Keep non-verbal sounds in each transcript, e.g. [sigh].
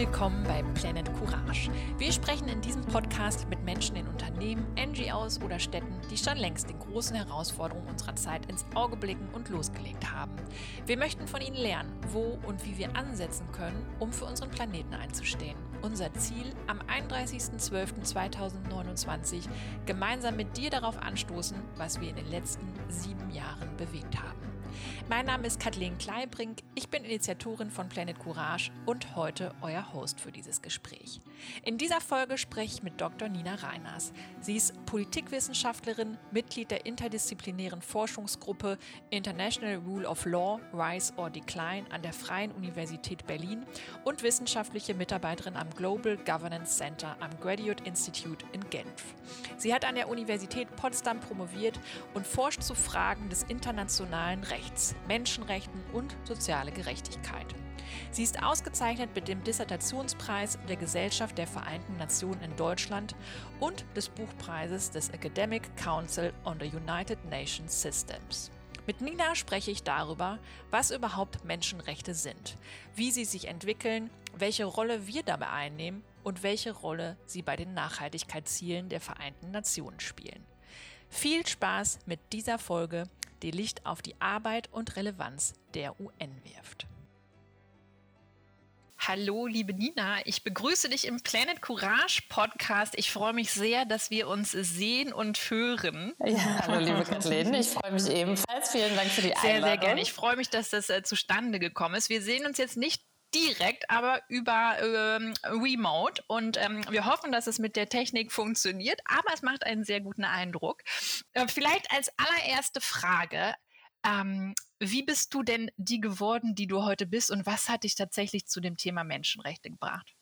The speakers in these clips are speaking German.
willkommen bei Planet Courage. Wir sprechen in diesem Podcast mit Menschen in Unternehmen, NGOs oder Städten, die schon längst den großen Herausforderungen unserer Zeit ins Auge blicken und losgelegt haben. Wir möchten von ihnen lernen, wo und wie wir ansetzen können, um für unseren Planeten einzustehen. Unser Ziel, am 31.12.2029 gemeinsam mit dir darauf anstoßen, was wir in den letzten sieben Jahren bewegt haben. Mein Name ist Kathleen Kleibrink, ich bin Initiatorin von Planet Courage und heute euer Host für dieses Gespräch. In dieser Folge spreche ich mit Dr. Nina Reiners. Sie ist Politikwissenschaftlerin, Mitglied der interdisziplinären Forschungsgruppe International Rule of Law, Rise or Decline an der Freien Universität Berlin und wissenschaftliche Mitarbeiterin am Global Governance Center am Graduate Institute in Genf. Sie hat an der Universität Potsdam promoviert und forscht zu Fragen des internationalen Rechts, Menschenrechten und soziale Gerechtigkeit. Sie ist ausgezeichnet mit dem Dissertationspreis der Gesellschaft der Vereinten Nationen in Deutschland und des Buchpreises des Academic Council on the United Nations Systems. Mit Nina spreche ich darüber, was überhaupt Menschenrechte sind, wie sie sich entwickeln, welche Rolle wir dabei einnehmen und welche Rolle sie bei den Nachhaltigkeitszielen der Vereinten Nationen spielen. Viel Spaß mit dieser Folge, die Licht auf die Arbeit und Relevanz der UN wirft. Hallo, liebe Nina. Ich begrüße dich im Planet Courage Podcast. Ich freue mich sehr, dass wir uns sehen und hören. Ja, hallo, liebe Kathleen. Ich freue mich ebenfalls. Vielen Dank für die Einladung. Sehr, sehr gerne. Ich freue mich, dass das äh, zustande gekommen ist. Wir sehen uns jetzt nicht direkt, aber über ähm, Remote. Und ähm, wir hoffen, dass es mit der Technik funktioniert. Aber es macht einen sehr guten Eindruck. Äh, vielleicht als allererste Frage. Ähm, wie bist du denn die geworden, die du heute bist und was hat dich tatsächlich zu dem Thema Menschenrechte gebracht?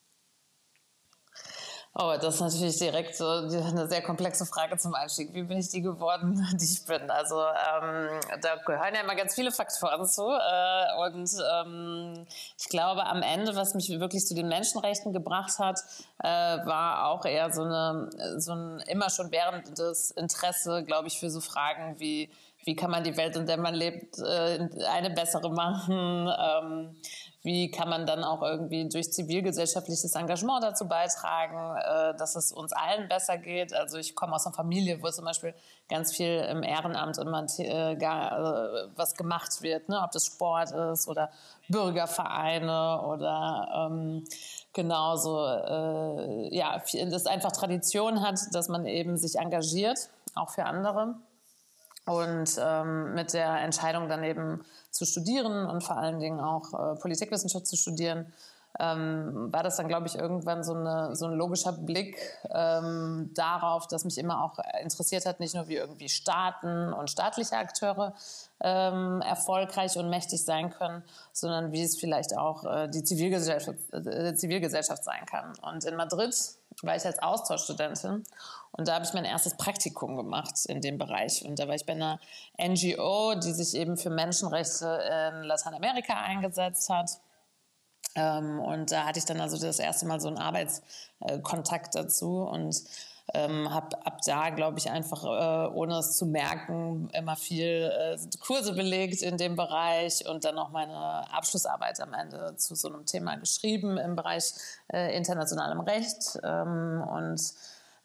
Oh, das ist natürlich direkt so eine sehr komplexe Frage zum Einstieg. Wie bin ich die geworden, [laughs] die ich bin? Also ähm, da gehören ja immer ganz viele Faktoren zu. Äh, und ähm, ich glaube, am Ende, was mich wirklich zu den Menschenrechten gebracht hat, äh, war auch eher so, eine, so ein immer schon währendes Interesse, glaube ich, für so Fragen wie wie kann man die Welt, in der man lebt, äh, eine bessere machen? Ähm, wie kann man dann auch irgendwie durch zivilgesellschaftliches Engagement dazu beitragen, äh, dass es uns allen besser geht? Also ich komme aus einer Familie, wo zum Beispiel ganz viel im Ehrenamt immer was gemacht wird, ne? ob das Sport ist oder Bürgervereine oder ähm, genauso, äh, ja, das einfach Tradition hat, dass man eben sich engagiert, auch für andere. Und ähm, mit der Entscheidung dann eben zu studieren und vor allen Dingen auch äh, Politikwissenschaft zu studieren, ähm, war das dann, glaube ich, irgendwann so, eine, so ein logischer Blick ähm, darauf, dass mich immer auch interessiert hat, nicht nur wie irgendwie Staaten und staatliche Akteure ähm, erfolgreich und mächtig sein können, sondern wie es vielleicht auch äh, die Zivilgesellschaft, äh, Zivilgesellschaft sein kann. Und in Madrid war ich als Austauschstudentin und da habe ich mein erstes Praktikum gemacht in dem Bereich. Und da war ich bei einer NGO, die sich eben für Menschenrechte in Lateinamerika eingesetzt hat. Ähm, und da hatte ich dann also das erste Mal so einen Arbeitskontakt dazu und ähm, habe ab da, glaube ich, einfach, äh, ohne es zu merken, immer viel äh, Kurse belegt in dem Bereich und dann noch meine Abschlussarbeit am Ende zu so einem Thema geschrieben im Bereich äh, internationalem Recht ähm, und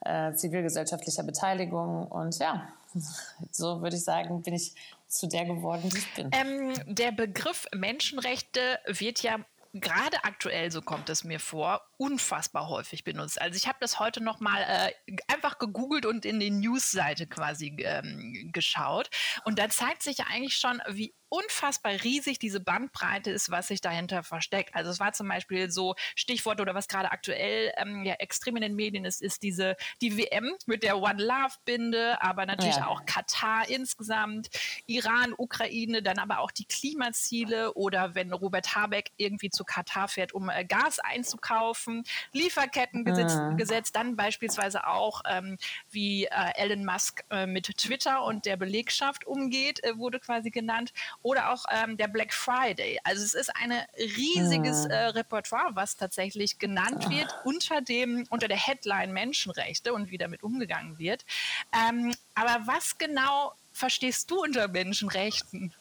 äh, zivilgesellschaftlicher Beteiligung. Und ja, [laughs] so würde ich sagen, bin ich zu der geworden, die ich bin. Ähm, der Begriff Menschenrechte wird ja gerade aktuell, so kommt es mir vor, unfassbar häufig benutzt. Also ich habe das heute noch mal äh, einfach gegoogelt und in die Newsseite quasi ähm, geschaut und da zeigt sich ja eigentlich schon, wie unfassbar riesig diese Bandbreite ist, was sich dahinter versteckt. Also es war zum Beispiel so Stichwort oder was gerade aktuell ähm, ja extrem in den Medien ist, ist diese die WM mit der One Love Binde, aber natürlich ja. auch Katar insgesamt, Iran, Ukraine, dann aber auch die Klimaziele oder wenn Robert Habeck irgendwie zu Katar fährt, um äh, Gas einzukaufen, Lieferkettengesetz, mhm. Gesetz, dann beispielsweise auch ähm, wie äh, Elon Musk äh, mit Twitter und der Belegschaft umgeht, äh, wurde quasi genannt oder auch ähm, der Black Friday. Also es ist ein riesiges äh, Repertoire, was tatsächlich genannt wird unter dem unter der Headline Menschenrechte und wie damit umgegangen wird. Ähm, aber was genau verstehst du unter Menschenrechten?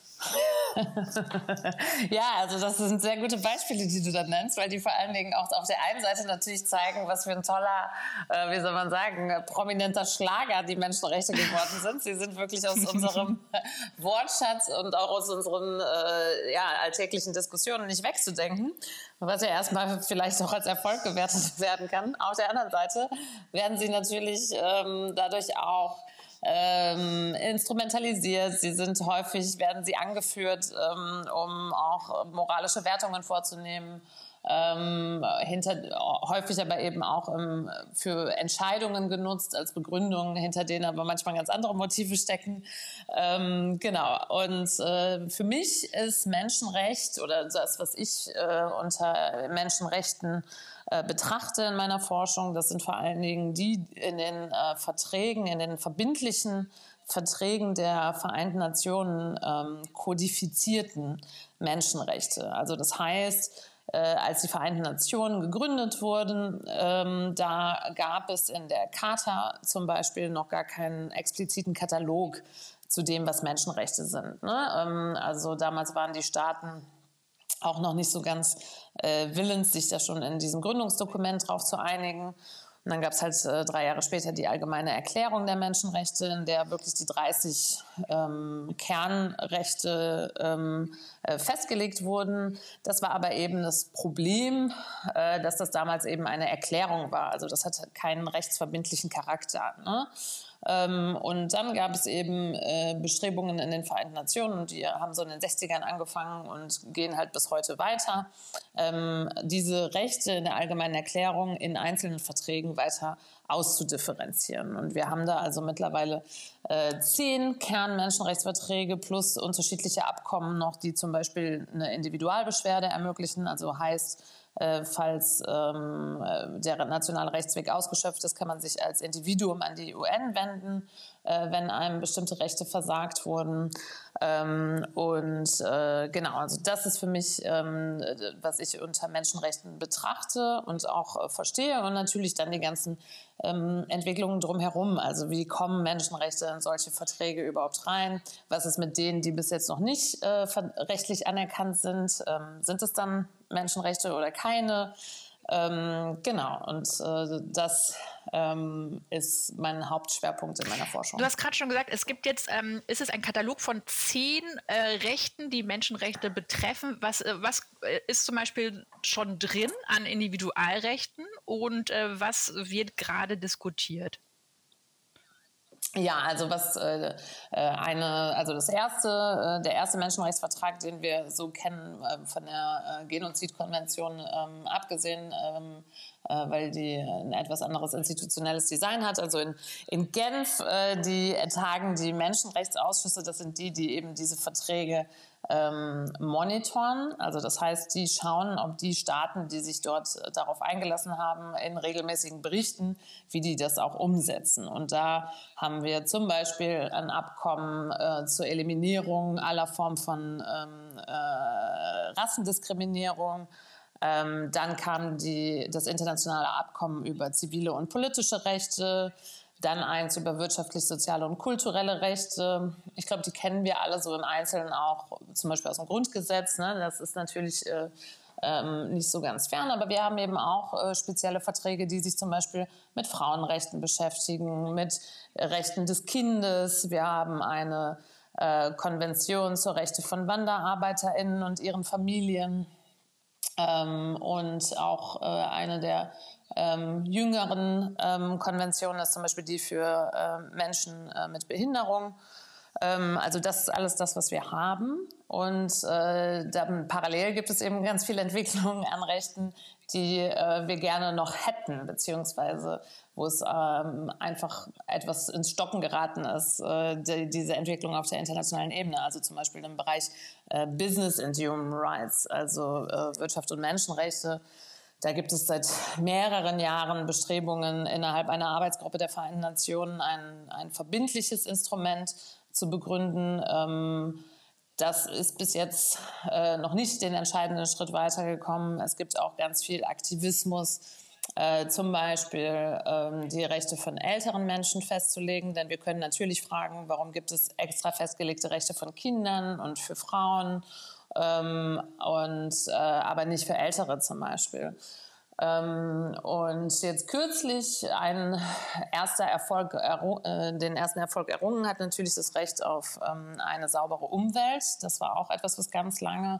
[laughs] ja, also das sind sehr gute Beispiele, die du da nennst, weil die vor allen Dingen auch auf der einen Seite natürlich zeigen, was für ein toller, äh, wie soll man sagen, prominenter Schlager die Menschenrechte geworden sind. Sie sind wirklich aus unserem [laughs] Wortschatz und auch aus unseren äh, ja, alltäglichen Diskussionen nicht wegzudenken, was ja erstmal vielleicht auch als Erfolg gewertet [laughs] werden kann. Auf der anderen Seite werden sie natürlich ähm, dadurch auch ähm, instrumentalisiert. Sie sind häufig, werden sie angeführt, ähm, um auch moralische Wertungen vorzunehmen. Ähm, hinter, häufig aber eben auch ähm, für Entscheidungen genutzt als Begründung, hinter denen aber manchmal ganz andere Motive stecken. Ähm, genau. Und äh, für mich ist Menschenrecht oder das, was ich äh, unter Menschenrechten äh, betrachte in meiner Forschung, das sind vor allen Dingen die in den äh, Verträgen, in den verbindlichen Verträgen der Vereinten Nationen ähm, kodifizierten Menschenrechte. Also das heißt, äh, als die Vereinten Nationen gegründet wurden, ähm, da gab es in der Charta zum Beispiel noch gar keinen expliziten Katalog zu dem, was Menschenrechte sind. Ne? Ähm, also damals waren die Staaten auch noch nicht so ganz äh, willens, sich da schon in diesem Gründungsdokument drauf zu einigen. Und dann gab es halt äh, drei Jahre später die allgemeine Erklärung der Menschenrechte, in der wirklich die 30 ähm, Kernrechte ähm, äh, festgelegt wurden. Das war aber eben das Problem, äh, dass das damals eben eine Erklärung war. Also das hat keinen rechtsverbindlichen Charakter. Ne? Ähm, und dann gab es eben äh, Bestrebungen in den Vereinten Nationen die haben so in den 60ern angefangen und gehen halt bis heute weiter, ähm, diese Rechte in der allgemeinen Erklärung in einzelnen Verträgen weiter auszudifferenzieren. Und wir haben da also mittlerweile äh, zehn Kernmenschenrechtsverträge plus unterschiedliche Abkommen noch, die zum Beispiel eine Individualbeschwerde ermöglichen, also heißt, äh, falls ähm, äh, der nationale Rechtsweg ausgeschöpft ist, kann man sich als Individuum an die UN wenden, äh, wenn einem bestimmte Rechte versagt wurden. Ähm, und äh, genau, also das ist für mich, ähm, was ich unter Menschenrechten betrachte und auch äh, verstehe. Und natürlich dann die ganzen ähm, Entwicklungen drumherum. Also wie kommen Menschenrechte in solche Verträge überhaupt rein? Was ist mit denen, die bis jetzt noch nicht rechtlich anerkannt sind? Ähm, sind es dann Menschenrechte oder keine. Ähm, genau, und äh, das ähm, ist mein Hauptschwerpunkt in meiner Forschung. Du hast gerade schon gesagt, es gibt jetzt, ähm, ist es ein Katalog von zehn äh, Rechten, die Menschenrechte betreffen. Was, äh, was äh, ist zum Beispiel schon drin an Individualrechten und äh, was wird gerade diskutiert? Ja, also was äh, äh, eine, also das erste, äh, der erste Menschenrechtsvertrag, den wir so kennen äh, von der äh, Genozidkonvention ähm, abgesehen, ähm, äh, weil die ein etwas anderes institutionelles Design hat. Also in, in Genf, äh, die tagen die Menschenrechtsausschüsse, das sind die, die eben diese Verträge ähm, monitoren. Also das heißt, die schauen, ob die Staaten, die sich dort äh, darauf eingelassen haben, in regelmäßigen Berichten, wie die das auch umsetzen. Und da haben wir zum Beispiel ein Abkommen äh, zur Eliminierung aller Formen von ähm, äh, Rassendiskriminierung. Ähm, dann kam die, das internationale Abkommen über zivile und politische Rechte dann eins über wirtschaftlich, soziale und kulturelle Rechte. Ich glaube, die kennen wir alle so im Einzelnen auch, zum Beispiel aus dem Grundgesetz. Ne? Das ist natürlich äh, ähm, nicht so ganz fern, aber wir haben eben auch äh, spezielle Verträge, die sich zum Beispiel mit Frauenrechten beschäftigen, mit Rechten des Kindes. Wir haben eine äh, Konvention zur Rechte von WanderarbeiterInnen und ihren Familien. Ähm, und auch äh, eine der ähm, jüngeren ähm, Konventionen ist zum Beispiel die für äh, Menschen äh, mit Behinderung. Ähm, also das ist alles das, was wir haben. Und äh, dann parallel gibt es eben ganz viele [laughs] Entwicklungen an Rechten, die äh, wir gerne noch hätten, beziehungsweise wo es ähm, einfach etwas ins Stocken geraten ist, äh, die, diese Entwicklung auf der internationalen Ebene. Also zum Beispiel im Bereich äh, Business and Human Rights, also äh, Wirtschaft und Menschenrechte da gibt es seit mehreren Jahren Bestrebungen, innerhalb einer Arbeitsgruppe der Vereinten Nationen ein, ein verbindliches Instrument zu begründen. Ähm, das ist bis jetzt äh, noch nicht den entscheidenden Schritt weitergekommen. Es gibt auch ganz viel Aktivismus Äh, zum Beispiel ähm, die Rechte von älteren Menschen festzulegen, denn wir können natürlich fragen, warum gibt es extra festgelegte Rechte von Kindern und für Frauen ähm, und äh, aber nicht für Ältere zum Beispiel. Ähm, und jetzt kürzlich ein erster Erfolg, äh, den ersten Erfolg errungen hat natürlich das Recht auf ähm, eine saubere Umwelt. Das war auch etwas, was ganz lange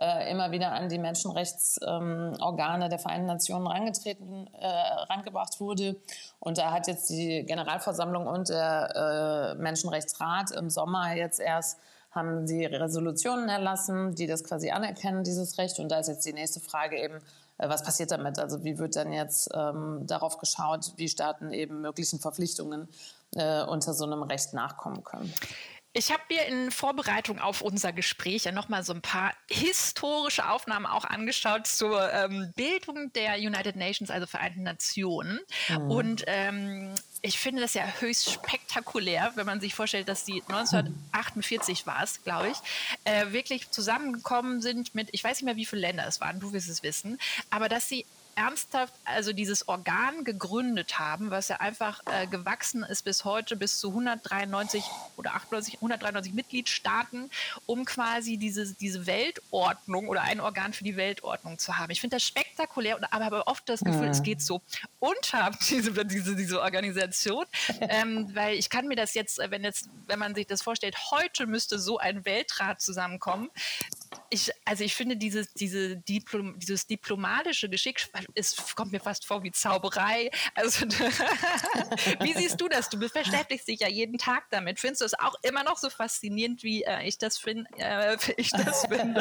äh, immer wieder an die Menschenrechtsorgane ähm, der Vereinten Nationen rangetreten, äh, rangebracht wurde. Und da hat jetzt die Generalversammlung und der äh, Menschenrechtsrat im Sommer jetzt erst haben sie Resolutionen erlassen, die das quasi anerkennen, dieses Recht. Und da ist jetzt die nächste Frage eben, äh, was passiert damit? Also wie wird dann jetzt ähm, darauf geschaut, wie Staaten eben möglichen Verpflichtungen äh, unter so einem Recht nachkommen können? Ich habe mir in Vorbereitung auf unser Gespräch ja nochmal so ein paar historische Aufnahmen auch angeschaut zur ähm, Bildung der United Nations, also Vereinten Nationen. Mhm. Und ähm, ich finde das ja höchst spektakulär, wenn man sich vorstellt, dass die 1948 war es, glaube ich, äh, wirklich zusammengekommen sind mit, ich weiß nicht mehr, wie viele Länder es waren, du wirst es wissen, aber dass sie ernsthaft also dieses Organ gegründet haben, was ja einfach äh, gewachsen ist bis heute bis zu 193 oder 98, 193 Mitgliedstaaten, um quasi diese, diese Weltordnung oder ein Organ für die Weltordnung zu haben. Ich finde das spektakulär, aber habe oft das Gefühl, ja. es geht so unter [laughs] diese, diese, diese Organisation, ähm, weil ich kann mir das jetzt, wenn jetzt, wenn man sich das vorstellt, heute müsste so ein Weltrat zusammenkommen. Ich, also ich finde dieses, diese Diplom, dieses diplomatische Geschick es kommt mir fast vor wie Zauberei. Also, [laughs] wie siehst du das? Du beschäftigst dich ja jeden Tag damit. Findest du es auch immer noch so faszinierend, wie äh, ich, das find, äh, [laughs] ich das finde?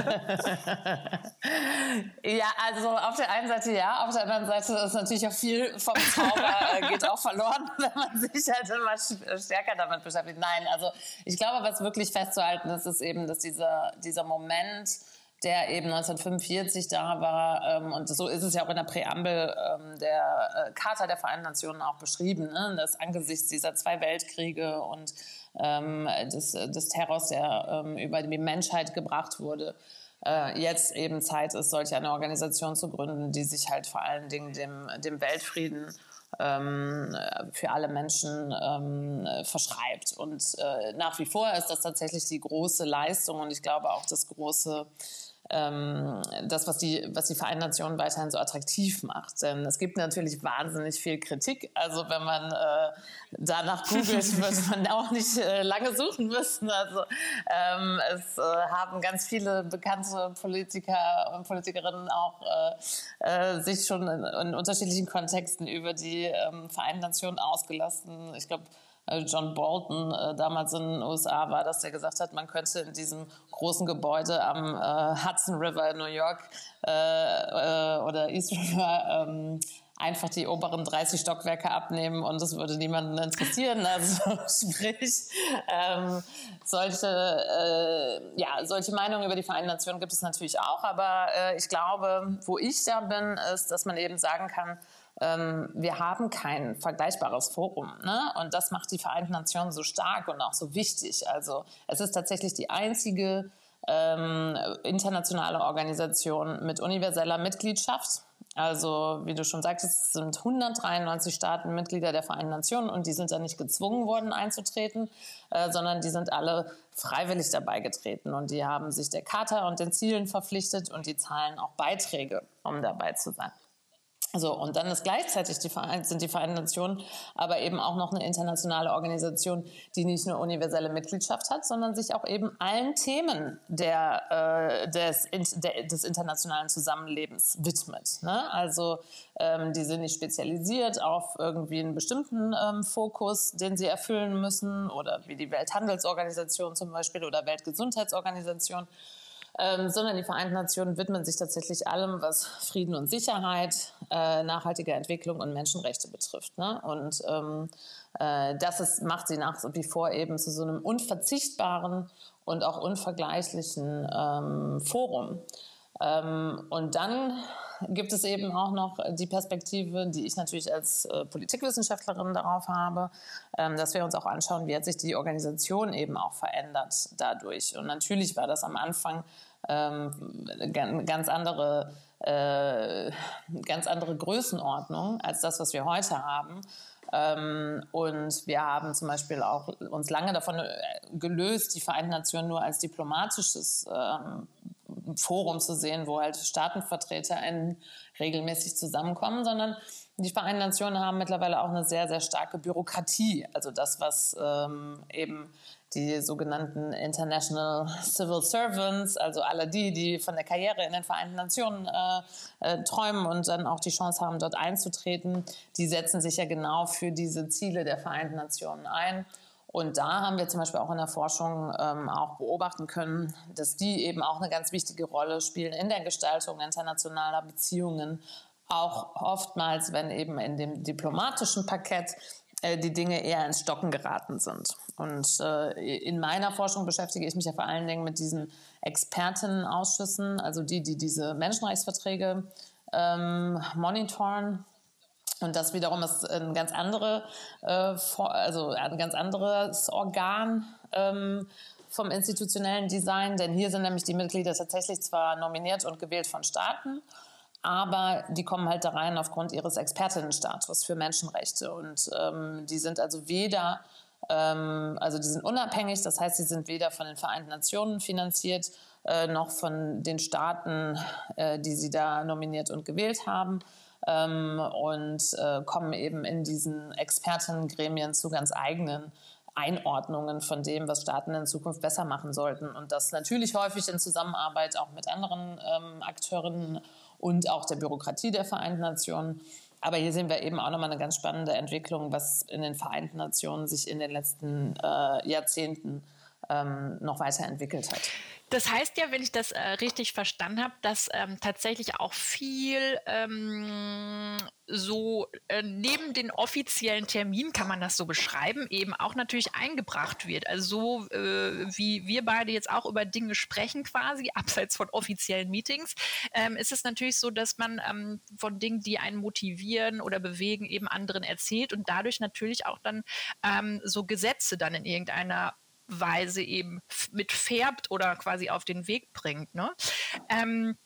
ja, also auf der einen Seite ja, auf der anderen Seite ist natürlich auch viel vom Zauber äh, geht auch verloren, [laughs] wenn man sich halt immer stärker damit beschäftigt. Nein, also ich glaube, was wirklich festzuhalten ist, ist eben, dass dieser, dieser Moment, der eben 1945 da war. Ähm, und so ist es ja auch in der Präambel ähm, der äh, Charta der Vereinten Nationen auch beschrieben, ne? dass angesichts dieser zwei Weltkriege und ähm, des, des Terrors, der ähm, über die Menschheit gebracht wurde, äh, jetzt eben Zeit ist, solch eine Organisation zu gründen, die sich halt vor allen Dingen dem, dem Weltfrieden ähm, für alle Menschen ähm, verschreibt. Und äh, nach wie vor ist das tatsächlich die große Leistung und ich glaube auch das große ähm, das, was die, was die Vereinten Nationen weiterhin so attraktiv macht. Denn es gibt natürlich wahnsinnig viel Kritik. Also wenn man äh, danach googelt, [laughs] wird man auch nicht äh, lange suchen müssen. Also ähm, es äh, haben ganz viele bekannte Politiker und Politikerinnen auch äh, äh, sich schon in, in, unterschiedlichen Kontexten über die ähm, Vereinten Nationen ausgelassen. Ich glaube, John Bolton äh, damals in den USA war, dass der gesagt hat, man könnte in diesem großen Gebäude am äh, Hudson River in New York äh, äh oder East River ähm, einfach die oberen 30 Stockwerke abnehmen und es würde niemanden interessieren. [laughs] Also sprich, ähm, solche, äh, ja, solche Meinungen über die Vereinten Nationen gibt es natürlich auch, aber äh, ich glaube, wo ich da bin, ist, dass man eben sagen kann, ähm, wir haben kein vergleichbares Forum. Ne? Und das macht die Vereinten Nationen so stark und auch so wichtig. Also es ist tatsächlich die einzige ähm, internationale Organisation mit universeller Mitgliedschaft. Also, wie du schon sagtest, es sind 193 Staaten Mitglieder der Vereinten Nationen und die sind da nicht gezwungen worden einzutreten, äh, sondern die sind alle freiwillig dabei getreten und die haben sich der Charta und den Zielen verpflichtet und die zahlen auch Beiträge, um dabei zu sein. So, und dann ist gleichzeitig die Verein sind die Vereinten Nationen aber eben auch noch eine internationale Organisation, die nicht nur universelle Mitgliedschaft hat, sondern sich auch eben allen Themen der, äh, des, der, des internationalen Zusammenlebens widmet. Ne? Also ähm, die sind nicht spezialisiert auf irgendwie einen bestimmten ähm, Fokus, den sie erfüllen müssen, oder wie die Welthandelsorganisation zum Beispiel oder Weltgesundheitsorganisation ähm, sondern die Vereinten Nationen widmen sich tatsächlich allem, was Frieden und Sicherheit, äh, nachhaltige Entwicklung und Menschenrechte betrifft. Ne? Und ähm, äh, das ist, macht sie nach wie vor eben zu so einem unverzichtbaren und auch unvergleichlichen ähm, Forum. Ähm, und dann gibt es eben auch noch die Perspektive, die ich natürlich als äh, Politikwissenschaftlerin darauf habe, ähm, dass wir uns auch anschauen, wie hat sich die Organisation eben auch verändert dadurch. Und natürlich war das am Anfang ähm, ganz andere äh, ganz andere Größenordnung als das, was wir heute haben. Ähm, und wir haben zum Beispiel auch uns lange davon äh, gelöst, die Vereinten Nationen nur als diplomatisches ähm, Forum zu sehen, wo halt Staatenvertreter regelmäßig zusammenkommen, sondern die Vereinten Nationen haben mittlerweile auch eine sehr, sehr starke Bürokratie. Also das, was ähm, eben die sogenannten International Civil Servants, also alle die, die von der Karriere in den Vereinten Nationen äh, äh, träumen und dann auch die Chance haben, dort einzutreten, die setzen sich ja genau für diese Ziele der Vereinten Nationen ein. Und da haben wir zum Beispiel auch in der Forschung ähm, auch beobachten können, dass die eben auch eine ganz wichtige Rolle spielen in der Gestaltung internationaler Beziehungen. Auch oftmals, wenn eben in dem diplomatischen Parkett die Dinge eher ins Stocken geraten sind. Und äh, in meiner Forschung beschäftige ich mich ja vor allen Dingen mit diesen Expertenausschüssen, also die, die diese Menschenrechtsverträge ähm, monitoren. Und das wiederum ist ein ganz andere, äh, also ein ganz anderes Organ ähm, vom institutionellen Design, denn hier sind nämlich die Mitglieder tatsächlich zwar nominiert und gewählt von Staaten, aber die kommen halt da rein aufgrund ihres Expertinnenstatus für Menschenrechte und ähm, die sind also weder ähm, also die sind unabhängig, das heißt, sie sind weder von den Vereinten Nationen finanziert äh, noch von den Staaten, äh, die sie da nominiert und gewählt haben. Ähm, und äh, kommen eben in diesen Expertengremien zu ganz eigenen Einordnungen von dem, was Staaten in Zukunft besser machen sollten. Und das natürlich häufig in Zusammenarbeit auch mit anderen ähm, Akteurinnen und auch der Bürokratie der Vereinten Nationen. Aber hier sehen wir eben auch nochmal eine ganz spannende Entwicklung, was in den Vereinten Nationen sich in den letzten äh, Jahrzehnten ähm, noch weiterentwickelt hat. Das heißt ja, wenn ich das äh, richtig verstanden habe, dass ähm, tatsächlich auch viel ähm, so äh, neben den offiziellen Terminen, kann man das so beschreiben, eben auch natürlich eingebracht wird. Also so äh, wie wir beide jetzt auch über Dinge sprechen quasi, [laughs] abseits von offiziellen Meetings, ähm, ist es natürlich so, dass man ähm, von Dingen, die einen motivieren oder bewegen, eben anderen erzählt und dadurch natürlich auch dann ähm, so Gesetze dann in irgendeiner Weise eben mitfärbt oder quasi auf den Weg bringt. Ne? Ähm,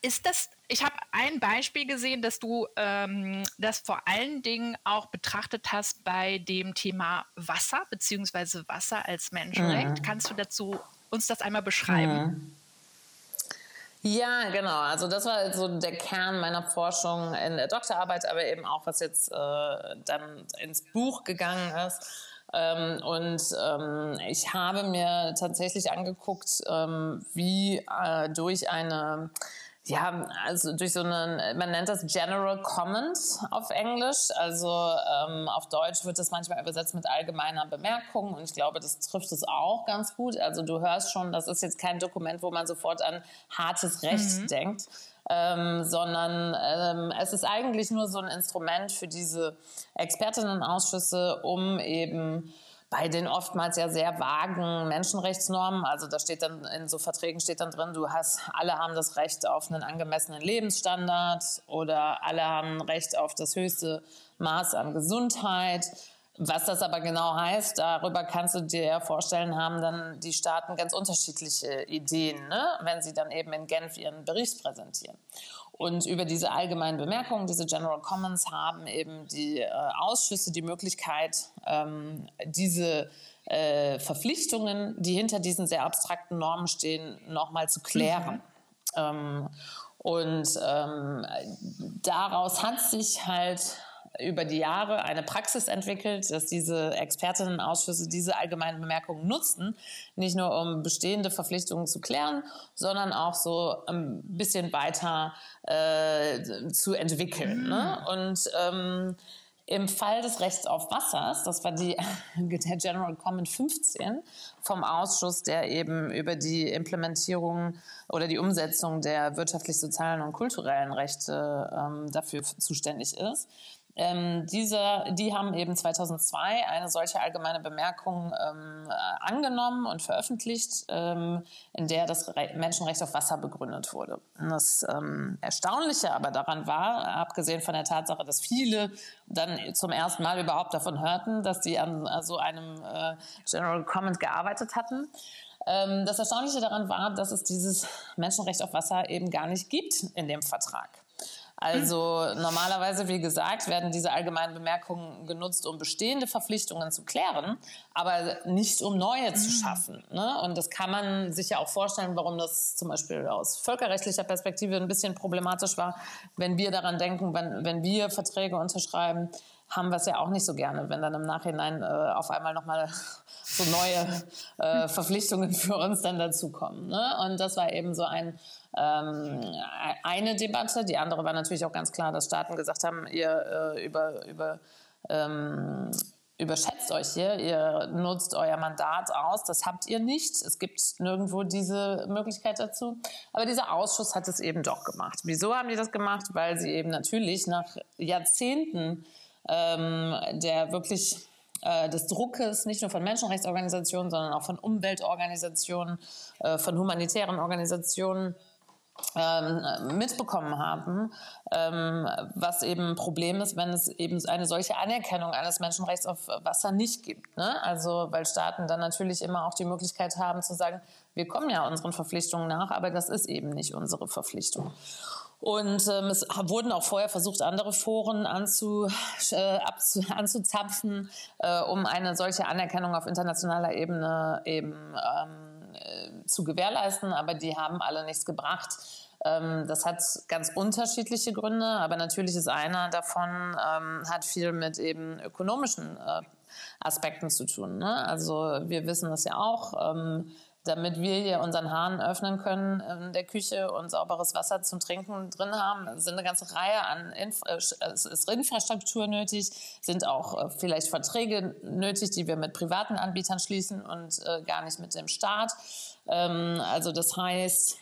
ist das, ich habe ein Beispiel gesehen, dass du ähm, das vor allen Dingen auch betrachtet hast bei dem Thema Wasser, beziehungsweise Wasser als Menschenrecht. Mhm. Kannst du dazu uns das einmal beschreiben? Mhm. Ja, genau. Also das war so der Kern meiner Forschung in der Doktorarbeit, aber eben auch, was jetzt äh, dann ins Buch gegangen ist. Ähm, und ähm, ich habe mir tatsächlich angeguckt, ähm, wie äh, durch eine ja, also durch so eine, man nennt das General Comment auf Englisch. Also ähm, auf Deutsch wird das manchmal übersetzt mit allgemeiner Bemerkung und ich glaube, das trifft es auch ganz gut. Also du hörst schon, das ist jetzt kein Dokument, wo man sofort an hartes Recht mhm. denkt, ähm, sondern ähm, es ist eigentlich nur so ein Instrument für diese Expertinnenausschüsse, um eben bei den oftmals ja sehr vagen Menschenrechtsnormen, also da steht dann in so Verträgen steht dann drin, du hast alle haben das Recht auf einen angemessenen Lebensstandard oder alle haben Recht auf das höchste Maß an Gesundheit. Was das aber genau heißt, darüber kannst du dir ja vorstellen, haben dann die Staaten ganz unterschiedliche Ideen, ne? wenn sie dann eben in Genf ihren Bericht präsentieren. Und über diese allgemeinen Bemerkungen, diese General Commons, haben eben die äh, Ausschüsse die Möglichkeit, ähm, diese äh, Verpflichtungen, die hinter diesen sehr abstrakten Normen stehen, nochmal zu klären. Mhm. Ähm, und ähm, daraus hat sich halt über die Jahre eine Praxis entwickelt, dass diese Expertinnenausschüsse diese allgemeinen Bemerkungen nutzen, nicht nur um bestehende Verpflichtungen zu klären, sondern auch so ein bisschen weiter äh, zu entwickeln. Mhm. Ne? Und ähm, im Fall des Rechts auf Wassers, das war die, [laughs] der General Comment 15 vom Ausschuss, der eben über die Implementierung oder die Umsetzung der wirtschaftlich, sozialen und kulturellen Rechte ähm, dafür zuständig ist, ähm, diese, die haben eben 2002 eine solche allgemeine Bemerkung ähm, äh, angenommen und veröffentlicht, ähm, in der das Re Menschenrecht auf Wasser begründet wurde. Und das ähm, Erstaunliche aber daran war, abgesehen von der Tatsache, dass viele dann zum ersten Mal überhaupt davon hörten, dass sie an so einem äh, General Comment gearbeitet hatten, Ähm, das Erstaunliche daran war, dass es dieses Menschenrecht auf Wasser eben gar nicht gibt in dem Vertrag. Also normalerweise, wie gesagt, werden diese allgemeinen Bemerkungen genutzt, um bestehende Verpflichtungen zu klären, aber nicht um neue zu mhm. schaffen. Ne? Und das kann man sich ja auch vorstellen, warum das zum Beispiel aus völkerrechtlicher Perspektive ein bisschen problematisch war, wenn wir daran denken, wenn, wenn wir Verträge unterschreiben, haben wir es ja auch nicht so gerne, wenn dann im Nachhinein äh, auf einmal nochmal so neue äh, Verpflichtungen für uns dann dazukommen. Ne? Und das war eben so ein ähm, eine Debatte. Die andere war natürlich auch ganz klar, dass Staaten gesagt haben, ihr äh, über, über ähm, überschätzt euch hier, ihr nutzt euer Mandat aus, das habt ihr nicht. Es gibt nirgendwo diese Möglichkeit dazu. Aber dieser Ausschuss hat es eben doch gemacht. Wieso haben die das gemacht? Weil sie eben natürlich nach Jahrzehnten ähm, der wirklich äh, des Druckes, nicht nur von Menschenrechtsorganisationen, sondern auch von Umweltorganisationen, äh, von humanitären Organisationen, mitbekommen haben, ähm, was eben ein Problem ist, wenn es eben eine solche Anerkennung eines Menschenrechts auf Wasser nicht gibt. Ne? Also weil Staaten dann natürlich immer auch die Möglichkeit haben zu sagen, wir kommen ja unseren Verpflichtungen nach, aber das ist eben nicht unsere Verpflichtung. Und ähm, es wurden auch vorher versucht, andere Foren anzu, äh, abzu, anzuzapfen, äh, um eine solche Anerkennung auf internationaler Ebene eben ähm, äh, zu gewährleisten, aber die haben alle nichts gebracht. Ähm, das hat ganz unterschiedliche Gründe, aber natürlich ist einer davon, ähm, hat viel mit eben ökonomischen äh, Aspekten zu tun. Ne? Also wir wissen das ja auch. Ähm, damit wir hier unseren Hahn öffnen können in der Küche und sauberes Wasser zum Trinken drin haben, sind eine ganze Reihe an Inf äh, es ist Infrastruktur nötig, sind auch äh, vielleicht Verträge nötig, die wir mit privaten Anbietern schließen und äh, gar nicht mit dem Staat. Ähm, also das heißt,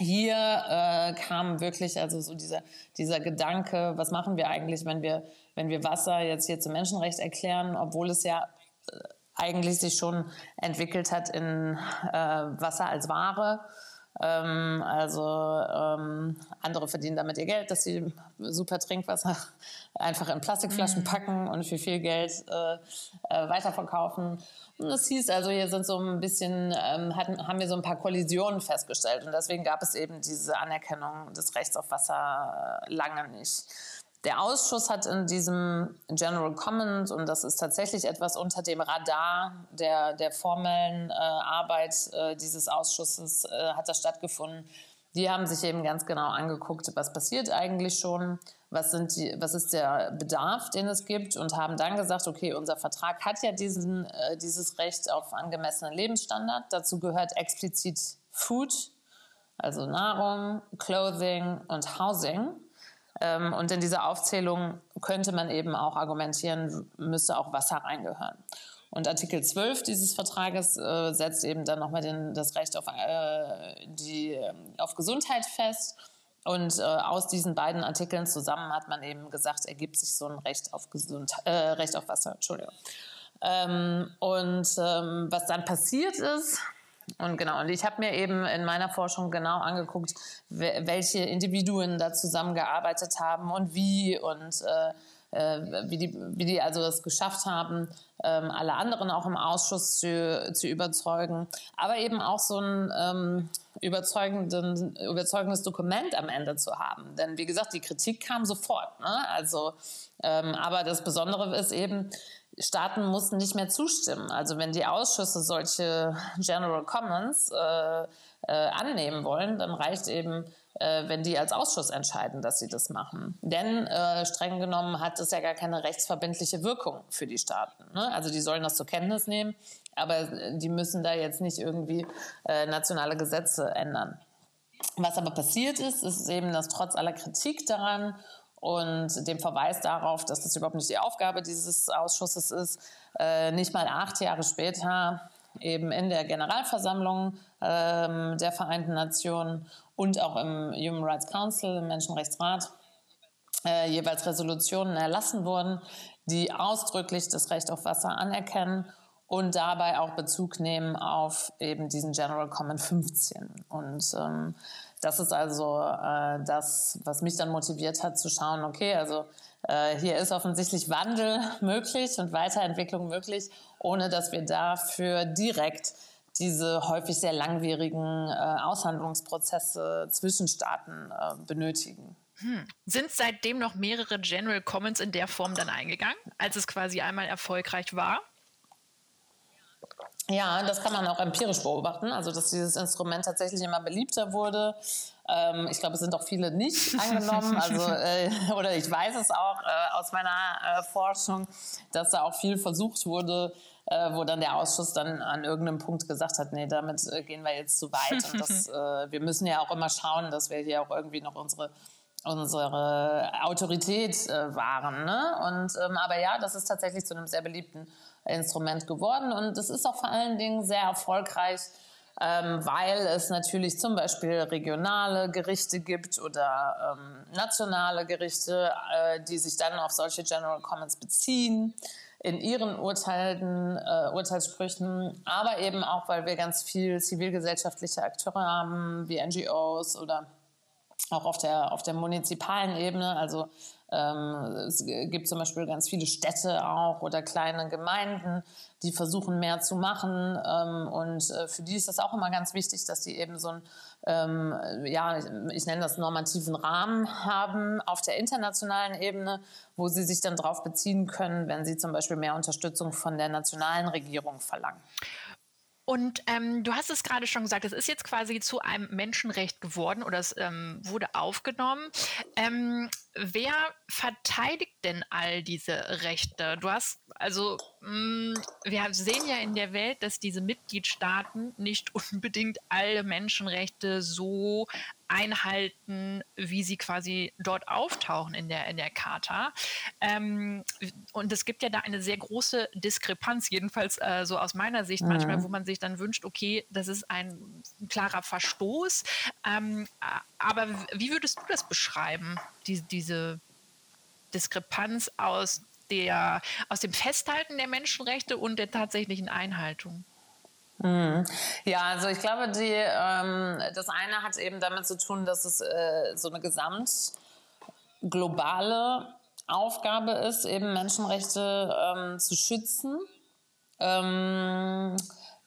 hier kam wirklich also so dieser, dieser Gedanke, was machen wir eigentlich, wenn wir, wenn wir Wasser jetzt hier zum Menschenrecht erklären, obwohl es ja eigentlich sich schon entwickelt hat in äh, Wasser als Ware. Ähm, also ähm, andere verdienen damit ihr Geld, dass sie super Trinkwasser [laughs] einfach in Plastikflaschen mhm. packen und für viel Geld äh, äh, weiterverkaufen. Und das hieß also, hier sind so ein bisschen, ähm, hatten, haben wir so ein paar Kollisionen festgestellt und deswegen gab es eben diese Anerkennung des Rechts auf Wasser äh, lange nicht. Der Ausschuss hat in diesem General Comment, und das ist tatsächlich etwas unter dem Radar der, der formellen äh, Arbeit äh, dieses Ausschusses, äh, hat das stattgefunden. Die haben sich eben ganz genau angeguckt, was passiert eigentlich schon, was, sind die, was ist der Bedarf, den es gibt, und haben dann gesagt, okay, unser Vertrag hat ja diesen, äh, dieses Recht auf angemessenen Lebensstandard. Dazu gehört explizit Food, also Nahrung, Clothing und Housing. Ähm, und in dieser Aufzählung könnte man eben auch argumentieren, müsste auch Wasser reingehören. Und Artikel 12 dieses Vertrages äh, setzt eben dann nochmal das Recht auf, äh, die, ähm, auf Gesundheit fest. Und äh, aus diesen beiden Artikeln zusammen hat man eben gesagt, ergibt sich so ein Recht auf, Gesund äh, Recht auf Wasser. Entschuldigung. Ähm, und ähm, was dann passiert ist, und genau, und ich habe mir eben in meiner Forschung genau angeguckt, welche Individuen da zusammengearbeitet haben und wie und äh, äh, wie, die, wie die also das geschafft haben, ähm, alle anderen auch im Ausschuss zu, zu überzeugen, aber eben auch so ein ähm, überzeugenden, überzeugendes Dokument am Ende zu haben. Denn wie gesagt, die Kritik kam sofort. Ne? Also, ähm, aber das Besondere ist eben, Staaten mussten nicht mehr zustimmen. Also wenn die Ausschüsse solche General Commons äh, äh, annehmen wollen, dann reicht eben, äh, wenn die als Ausschuss entscheiden, dass sie das machen. Denn äh, streng genommen hat es ja gar keine rechtsverbindliche Wirkung für die Staaten. Ne? Also die sollen das zur Kenntnis nehmen, aber die müssen da jetzt nicht irgendwie äh, nationale Gesetze ändern. Was aber passiert ist, ist eben, dass trotz aller Kritik daran und dem Verweis darauf, dass das überhaupt nicht die Aufgabe dieses Ausschusses ist, äh, nicht mal acht Jahre später eben in der Generalversammlung ähm, der Vereinten Nationen und auch im Human Rights Council, im Menschenrechtsrat, äh, jeweils Resolutionen erlassen wurden, die ausdrücklich das Recht auf Wasser anerkennen und dabei auch Bezug nehmen auf eben diesen General Common 15. Und ähm, das ist also äh, das, was mich dann motiviert hat zu schauen, okay, also äh, hier ist offensichtlich Wandel [laughs] möglich und Weiterentwicklung möglich, ohne dass wir dafür direkt diese häufig sehr langwierigen äh, Aushandlungsprozesse zwischen Staaten äh, benötigen. Hm. Sind seitdem noch mehrere General Commons in der Form dann eingegangen, als es quasi einmal erfolgreich war? Ja, das kann man auch empirisch beobachten, also dass dieses Instrument tatsächlich immer beliebter wurde. Ähm, ich glaube, es sind auch viele nicht [laughs] angenommen, also äh, oder ich weiß es auch äh, aus meiner äh, Forschung, dass da auch viel versucht wurde, äh, wo dann der Ausschuss dann an irgendeinem Punkt gesagt hat, nee, damit äh, gehen wir jetzt zu weit und das, [laughs] äh, wir müssen ja auch immer schauen, dass wir hier auch irgendwie noch unsere unsere Autorität äh, waren. Ne? Und, ähm, aber ja, das ist tatsächlich zu einem sehr beliebten Instrument geworden und es ist auch vor allen Dingen sehr erfolgreich, ähm, weil es natürlich zum Beispiel regionale Gerichte gibt oder ähm, nationale Gerichte, äh, die sich dann auf solche General Commons beziehen in ihren Urteilen, äh, Urteilssprüchen, aber eben auch, weil wir ganz viel zivilgesellschaftliche Akteure haben, wie NGOs oder auch auf der, auf der munizipalen Ebene. Also es gibt zum Beispiel ganz viele Städte auch oder kleine Gemeinden, die versuchen mehr zu machen. Ähm, und äh, für die ist das auch immer ganz wichtig, dass die eben so einen, ähm, ja, ich nenne das normativen Rahmen haben auf der internationalen Ebene, wo sie sich dann darauf beziehen können, wenn sie zum Beispiel mehr Unterstützung von der nationalen Regierung verlangen. Und ähm, du hast es gerade schon gesagt, es ist jetzt quasi zu einem Menschenrecht geworden oder es ähm, wurde aufgenommen. Ähm, wer verteidigt denn all diese Rechte? Du hast also, mh, mm, wir sehen ja in der Welt, dass diese Mitgliedstaaten nicht [laughs] unbedingt alle Menschenrechte so einhalten, wie sie quasi dort auftauchen in der, in der Charta. Ähm, und es gibt ja da eine sehr große Diskrepanz, jedenfalls äh, so aus meiner Sicht mhm. manchmal, wo man sich dann wünscht, okay, das ist ein, ein klarer Verstoß. Ähm, aber wie würdest du das beschreiben, die, diese Diskrepanz aus der, aus dem Festhalten der Menschenrechte und der tatsächlichen Einhaltung? Mhm. Ja, also ich glaube, die, ähm, das eine hat eben damit zu tun, dass es äh, so eine gesamt globale Aufgabe ist, eben Menschenrechte ähm, zu schützen. Ähm,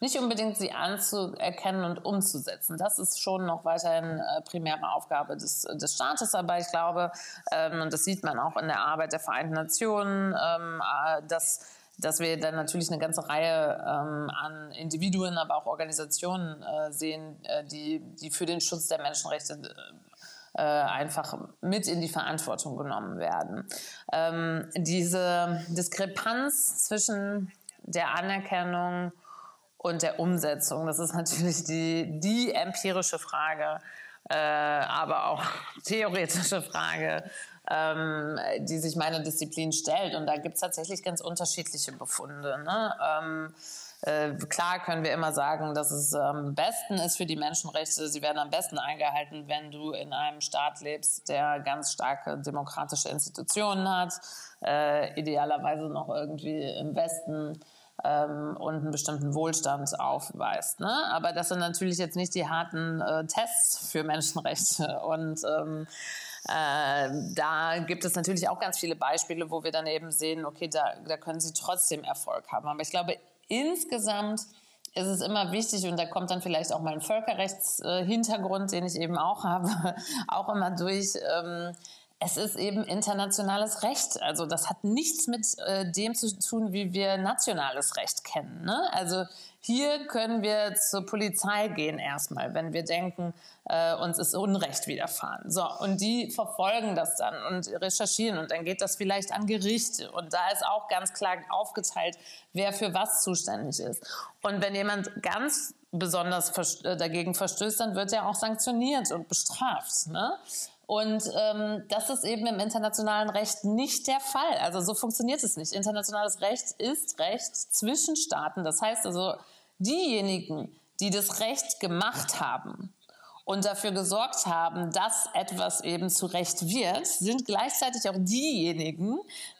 nicht unbedingt sie anzuerkennen und umzusetzen. Das ist schon noch weiterhin äh, primäre Aufgabe des, des Staates. Aber ich glaube, ähm, und das sieht man auch in der Arbeit der Vereinten Nationen, ähm, äh, dass dass wir dann natürlich eine ganze Reihe ähm, an Individuen, aber auch Organisationen äh, sehen, äh, die, die für den Schutz der Menschenrechte äh, einfach mit in die Verantwortung genommen werden. Ähm, diese Diskrepanz zwischen der Anerkennung und der Umsetzung, das ist natürlich die, die empirische Frage, äh, aber auch [laughs] theoretische Frage, ähm, die sich meine Disziplin stellt. Und da gibt es tatsächlich ganz unterschiedliche Befunde. Ne? Ähm, äh, klar können wir immer sagen, dass es am besten ist für die Menschenrechte. Sie werden am besten eingehalten, wenn du in einem Staat lebst, der ganz starke demokratische Institutionen hat, äh, idealerweise noch irgendwie im Westen ähm, und einen bestimmten Wohlstand aufweist. Ne? Aber das sind natürlich jetzt nicht die harten äh, Tests für Menschenrechte und ähm, äh, da gibt es natürlich auch ganz viele Beispiele, wo wir dann eben sehen, okay, da, da können sie trotzdem Erfolg haben. Aber ich glaube, insgesamt ist es immer wichtig, und da kommt dann vielleicht auch mein Völkerrechtshintergrund, den ich eben auch habe, [laughs] auch immer durch. Ähm, es ist eben internationales Recht. Also das hat nichts mit äh, dem zu tun, wie wir nationales Recht kennen. Ne? Also hier können wir zur Polizei gehen erstmal, wenn wir denken, äh, uns ist Unrecht widerfahren. So, und die verfolgen das dann und recherchieren und dann geht das vielleicht an Gerichte. Und da ist auch ganz klar aufgeteilt, wer für was zuständig ist. Und wenn jemand ganz besonders äh, dagegen verstößt, dann wird er auch sanktioniert und bestraft. Ne? Und ähm, das ist eben im internationalen Recht nicht der Fall. Also so funktioniert es nicht. Internationales Recht ist Recht zwischen Staaten. Das heißt also, diejenigen, die das Recht gemacht haben und dafür gesorgt haben, dass etwas eben zu Recht wird, sind gleichzeitig auch diejenigen,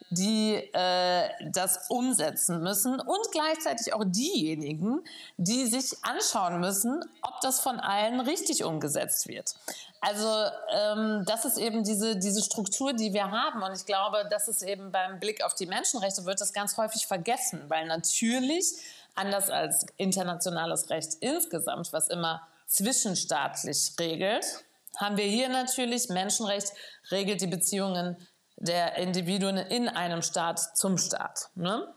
die äh, das umsetzen müssen und gleichzeitig auch diejenigen, die sich anschauen müssen, ob das von allen richtig umgesetzt wird. Also ähm, das ist eben diese, diese Struktur, die wir haben. Und ich glaube, das ist eben beim Blick auf die Menschenrechte wird das ganz häufig vergessen, weil natürlich anders als internationales Recht insgesamt, was immer zwischenstaatlich regelt, haben wir hier natürlich Menschenrecht regelt die Beziehungen der Individuen in einem Staat zum Staat. Ne?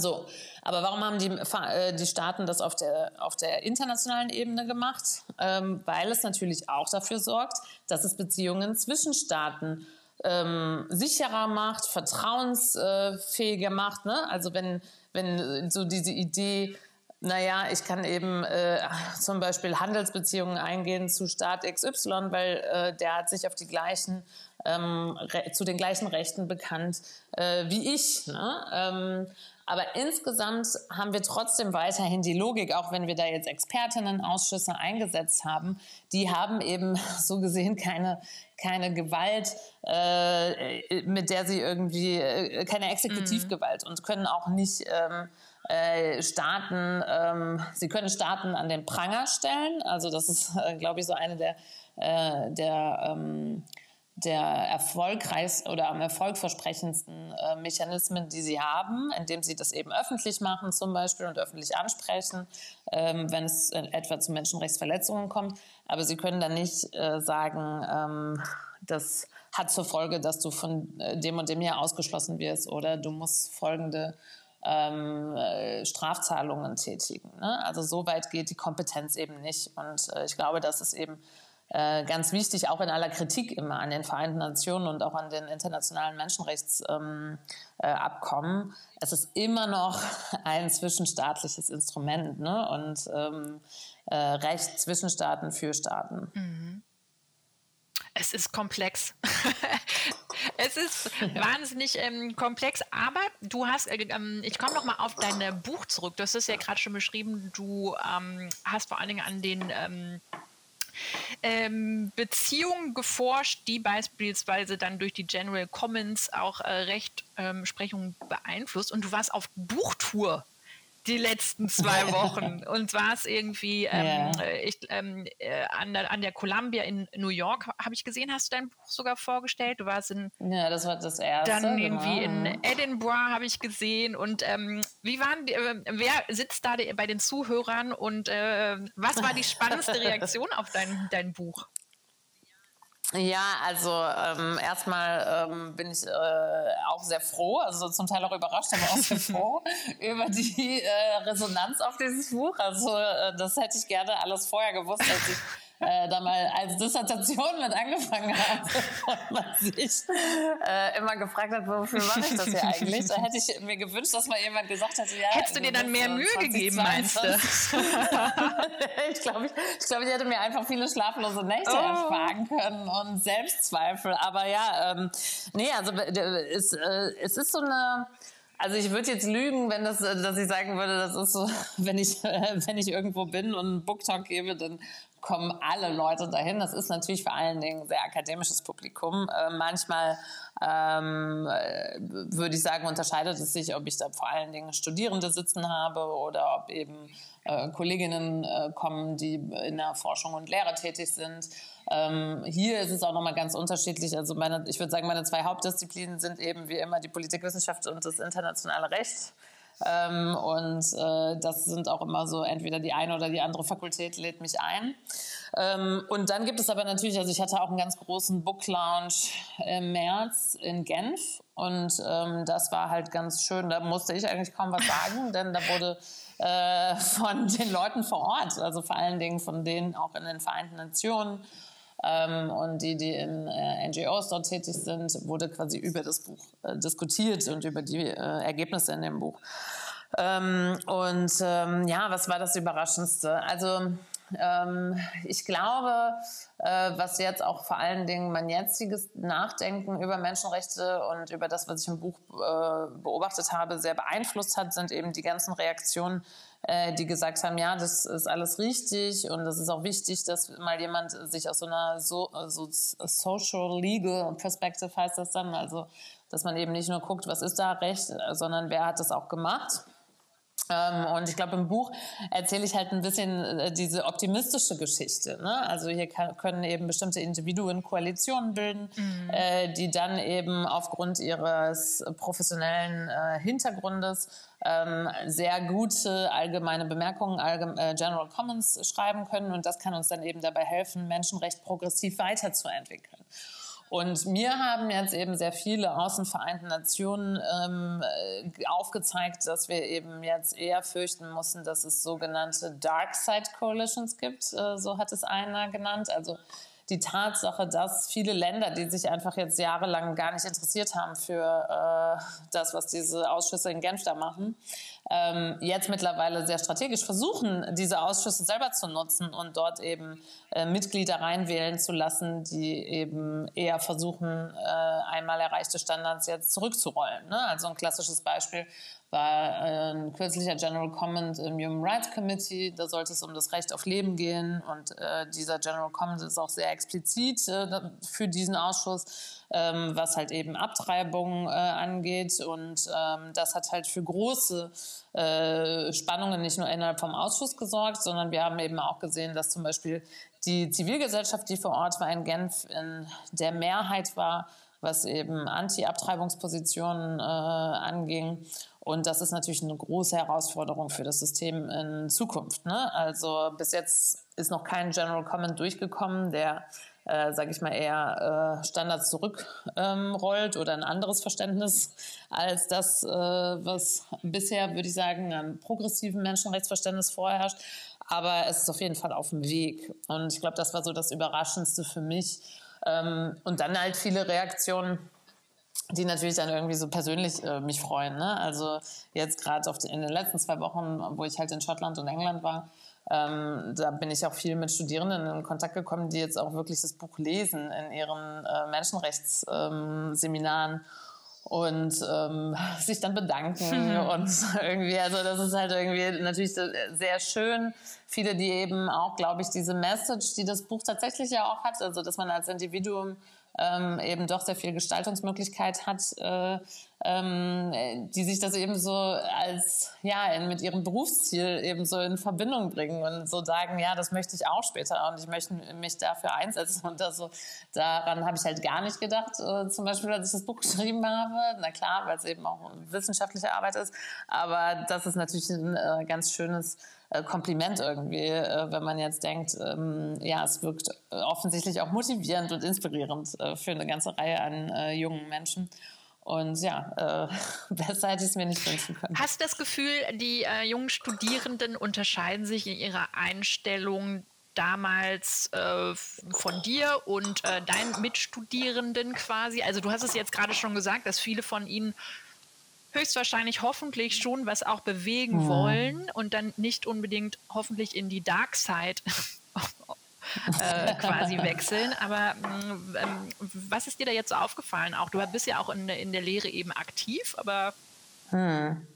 So, aber warum haben die, äh, die Staaten das auf der, auf der internationalen Ebene gemacht? Ähm, weil es natürlich auch dafür sorgt, dass es Beziehungen zwischen Staaten ähm, sicherer macht, vertrauensfähiger macht. Ne? Also wenn, wenn so diese Idee, naja, ich kann eben äh, zum Beispiel Handelsbeziehungen eingehen zu Staat XY, weil äh, der hat sich auf die gleichen, ähm, zu den gleichen Rechten bekannt äh, wie ich. Ne? Ähm, aber insgesamt haben wir trotzdem weiterhin die Logik, auch wenn wir da jetzt Expertinnenausschüsse eingesetzt haben, die haben eben [laughs] so gesehen keine, keine Gewalt, äh, mit der sie irgendwie, äh, keine Exekutivgewalt mhm. und können auch nicht ähm, äh, Staaten, ähm, sie können Staaten an den Pranger stellen. Also das ist, äh, glaube ich, so eine der, äh, der ähm, der erfolgreichsten oder am erfolgversprechendsten äh, Mechanismen, die sie haben, indem sie das eben öffentlich machen zum Beispiel und öffentlich ansprechen, ähm, wenn es äh, etwa zu Menschenrechtsverletzungen kommt. Aber sie können dann nicht äh, sagen, ähm, das hat zur Folge, dass du von äh, dem und dem hier ausgeschlossen wirst oder du musst folgende ähm, äh, Strafzahlungen tätigen. Ne? Also so weit geht die Kompetenz eben nicht. Und äh, ich glaube, dass es eben äh, ganz wichtig, auch in aller Kritik immer an den Vereinten Nationen und auch an den internationalen Menschenrechtsabkommen. Ähm, äh, es ist immer noch [laughs] ein zwischenstaatliches Instrument ne? und ähm, äh, Recht zwischen Staaten für Staaten. Mhm. Es ist komplex. [laughs] es ist [laughs] wahnsinnig ähm, komplex, aber du hast, äh, ähm, ich komme noch mal auf dein Buch zurück. Du hast es ja gerade schon beschrieben. Du ähm, hast vor allen Dingen an den ähm, Beziehungen geforscht, die beispielsweise dann durch die General Commons auch äh, Rechtsprechung ähm, beeinflusst. Und du warst auf Buchtour die letzten zwei [laughs] Wochen. Und zwar es irgendwie ähm, yeah. ich, ähm, äh, an, der, an der Columbia in New York, habe ich gesehen, hast du dein Buch sogar vorgestellt. Du warst in. Ja, das war das erste. Dann irgendwie genau. in Edinburgh habe ich gesehen. Und ähm, wie waren die, äh, wer sitzt da bei den Zuhörern und äh, was war die spannendste [laughs] Reaktion auf dein, dein Buch? Ja, also ähm, erstmal ähm, bin ich äh, auch sehr froh, also zum Teil auch überrascht, aber auch sehr froh [laughs] über die äh, Resonanz auf dieses Buch. Also äh, das hätte ich gerne alles vorher gewusst, als ich äh, da mal als Dissertation mit angefangen habe [laughs] und man sich äh, immer gefragt hat, wofür mache ich das hier eigentlich? Da hätte ich mir gewünscht, dass mal jemand gesagt hätte, ja. Hättest du dir dann mehr Mühe gegeben, meinst du? [laughs] ich glaube, ich, ich, glaub, ich hätte mir einfach viele schlaflose Nächte oh. ersparen können und Selbstzweifel. Aber ja, ähm, nee, also es, äh, es ist so eine also ich würde jetzt lügen, wenn das, dass ich sagen würde, das ist so, [laughs] wenn ich, wenn ich irgendwo bin und einen Booktalk gebe, dann kommen alle Leute dahin. Das ist natürlich vor allen Dingen ein sehr akademisches Publikum. Äh, manchmal ähm, äh, würde ich sagen, unterscheidet es sich, ob ich da vor allen Dingen Studierende sitzen habe oder ob eben äh, Kolleginnen äh, kommen, die in der Forschung und Lehre tätig sind. Ähm, hier ist es auch nochmal ganz unterschiedlich. Also meine, ich würde sagen, meine zwei Hauptdisziplinen sind eben wie immer die Politikwissenschaft und das internationale Recht. Ähm, und äh, das sind auch immer so, entweder die eine oder die andere Fakultät lädt mich ein. Ähm, und dann gibt es aber natürlich, also ich hatte auch einen ganz großen Book Lounge im März in Genf und ähm, das war halt ganz schön. Da musste ich eigentlich kaum was sagen, [laughs] denn da wurde äh, von den Leuten vor Ort, also vor allen Dingen von denen auch in den Vereinten Nationen ähm, und die, die in äh, NGOs dort tätig sind, wurde quasi über das Buch äh, diskutiert und über die äh, Ergebnisse in dem Buch. Ähm, und ähm, ja, was war das Überraschendste? Also ähm, ich glaube, äh, was jetzt auch vor allen Dingen mein jetziges Nachdenken über Menschenrechte und über das, was ich im Buch äh, beobachtet habe, sehr beeinflusst hat, sind eben die ganzen Reaktionen äh, die gesagt haben, ja, das ist alles richtig und es ist auch wichtig, dass mal jemand sich aus so einer so, so Social Legal Perspective heißt das dann, also dass man eben nicht nur guckt, was ist da recht, sondern wer hat das auch gemacht. Ähm, und ich glaube, im Buch erzähle ich halt ein bisschen äh, diese optimistische Geschichte. Ne? Also hier kann, können eben bestimmte Individuen Koalitionen bilden, mhm. äh, die dann eben aufgrund ihres professionellen äh, Hintergrundes ähm, sehr gute allgemeine Bemerkungen, allgeme äh, General Comments schreiben können. Und das kann uns dann eben dabei helfen, Menschenrecht progressiv weiterzuentwickeln. Und mir haben jetzt eben sehr viele Außenvereinten Nationen ähm, äh, aufgezeigt, dass wir eben jetzt eher fürchten mussten, dass es sogenannte Dark Side Coalitions gibt, äh, so hat es einer genannt. Also die Tatsache, dass viele Länder, die sich einfach jetzt jahrelang gar nicht interessiert haben für äh, das, was diese Ausschüsse in Genf da machen, ähm, jetzt mittlerweile sehr strategisch versuchen, diese Ausschüsse selber zu nutzen und dort eben äh, Mitglieder reinwählen zu lassen, die eben eher versuchen, äh, einmal erreichte Standards jetzt zurückzurollen. Ne? Also ein klassisches Beispiel war äh, ein kürzlicher General Comment im Human Rights Committee. Da sollte es um das Recht auf Leben gehen. Und äh, dieser General Comment ist auch sehr explizit äh, für diesen Ausschuss, ähm, was halt eben Abtreibung äh, angeht. Und ähm, das hat halt für große äh, Spannungen nicht nur innerhalb vom Ausschuss gesorgt, sondern wir haben eben auch gesehen, dass zum Beispiel die Zivilgesellschaft, die vor Ort war in Genf, in der Mehrheit war, was eben Anti-Abtreibungspositionen äh, anging. Und das ist natürlich eine große Herausforderung für das System in Zukunft. Ne? Also bis jetzt ist noch kein General Comment durchgekommen, der, äh, sage ich mal, eher äh, Standards zurückrollt ähm, oder ein anderes Verständnis als das, äh, was bisher, würde ich sagen, an progressiven Menschenrechtsverständnis vorherrscht. Aber es ist auf jeden Fall auf dem Weg. Und ich glaube, das war so das Überraschendste für mich. Ähm, und dann halt viele Reaktionen die natürlich dann irgendwie so persönlich äh, mich freuen. Ne? Also jetzt gerade in den letzten zwei Wochen, wo ich halt in Schottland und England war, ähm, da bin ich auch viel mit Studierenden in Kontakt gekommen, die jetzt auch wirklich das Buch lesen in ihren äh, Menschenrechtsseminaren. Ähm, und ähm, [laughs] sich dann bedanken mhm. [laughs] und irgendwie, also das ist halt irgendwie natürlich sehr schön. Viele, die eben auch, glaube ich, diese Message, die das Buch tatsächlich ja auch hat, also dass man als Individuum ähm, eben doch sehr viel Gestaltungsmöglichkeit hat, äh, ähm, die sich das eben so als, ja, in, mit ihrem Berufsziel eben so in Verbindung bringen und so sagen, ja, das möchte ich auch später und ich möchte mich dafür einsetzen und das so, daran habe ich halt gar nicht gedacht, äh, zum Beispiel, als ich das Buch [laughs] geschrieben habe. Na klar, weil es eben auch wissenschaftliche Arbeit ist, aber das ist natürlich ein äh, ganz schönes äh, Kompliment irgendwie, äh, wenn man jetzt denkt, ähm, ja, es wirkt äh, offensichtlich auch motivierend und inspirierend für eine ganze Reihe an jungen Menschen. Und ja, äh, [laughs] besser hätte ich es mir nicht wünschen können. Hast du das Gefühl, die äh, jungen Studierenden unterscheiden sich in ihrer Einstellung damals äh, von dir und äh, deinen Mitstudierenden quasi? Also du hast es jetzt gerade schon gesagt, dass viele von ihnen höchstwahrscheinlich hoffentlich schon was auch bewegen ja. wollen und dann nicht unbedingt hoffentlich in die Dark Side [laughs] äh, quasi wechseln. Aber mm, ähm, was ist dir da jetzt so aufgefallen? Auch du bist ja auch in, in der Lehre eben aktiv, aber hm.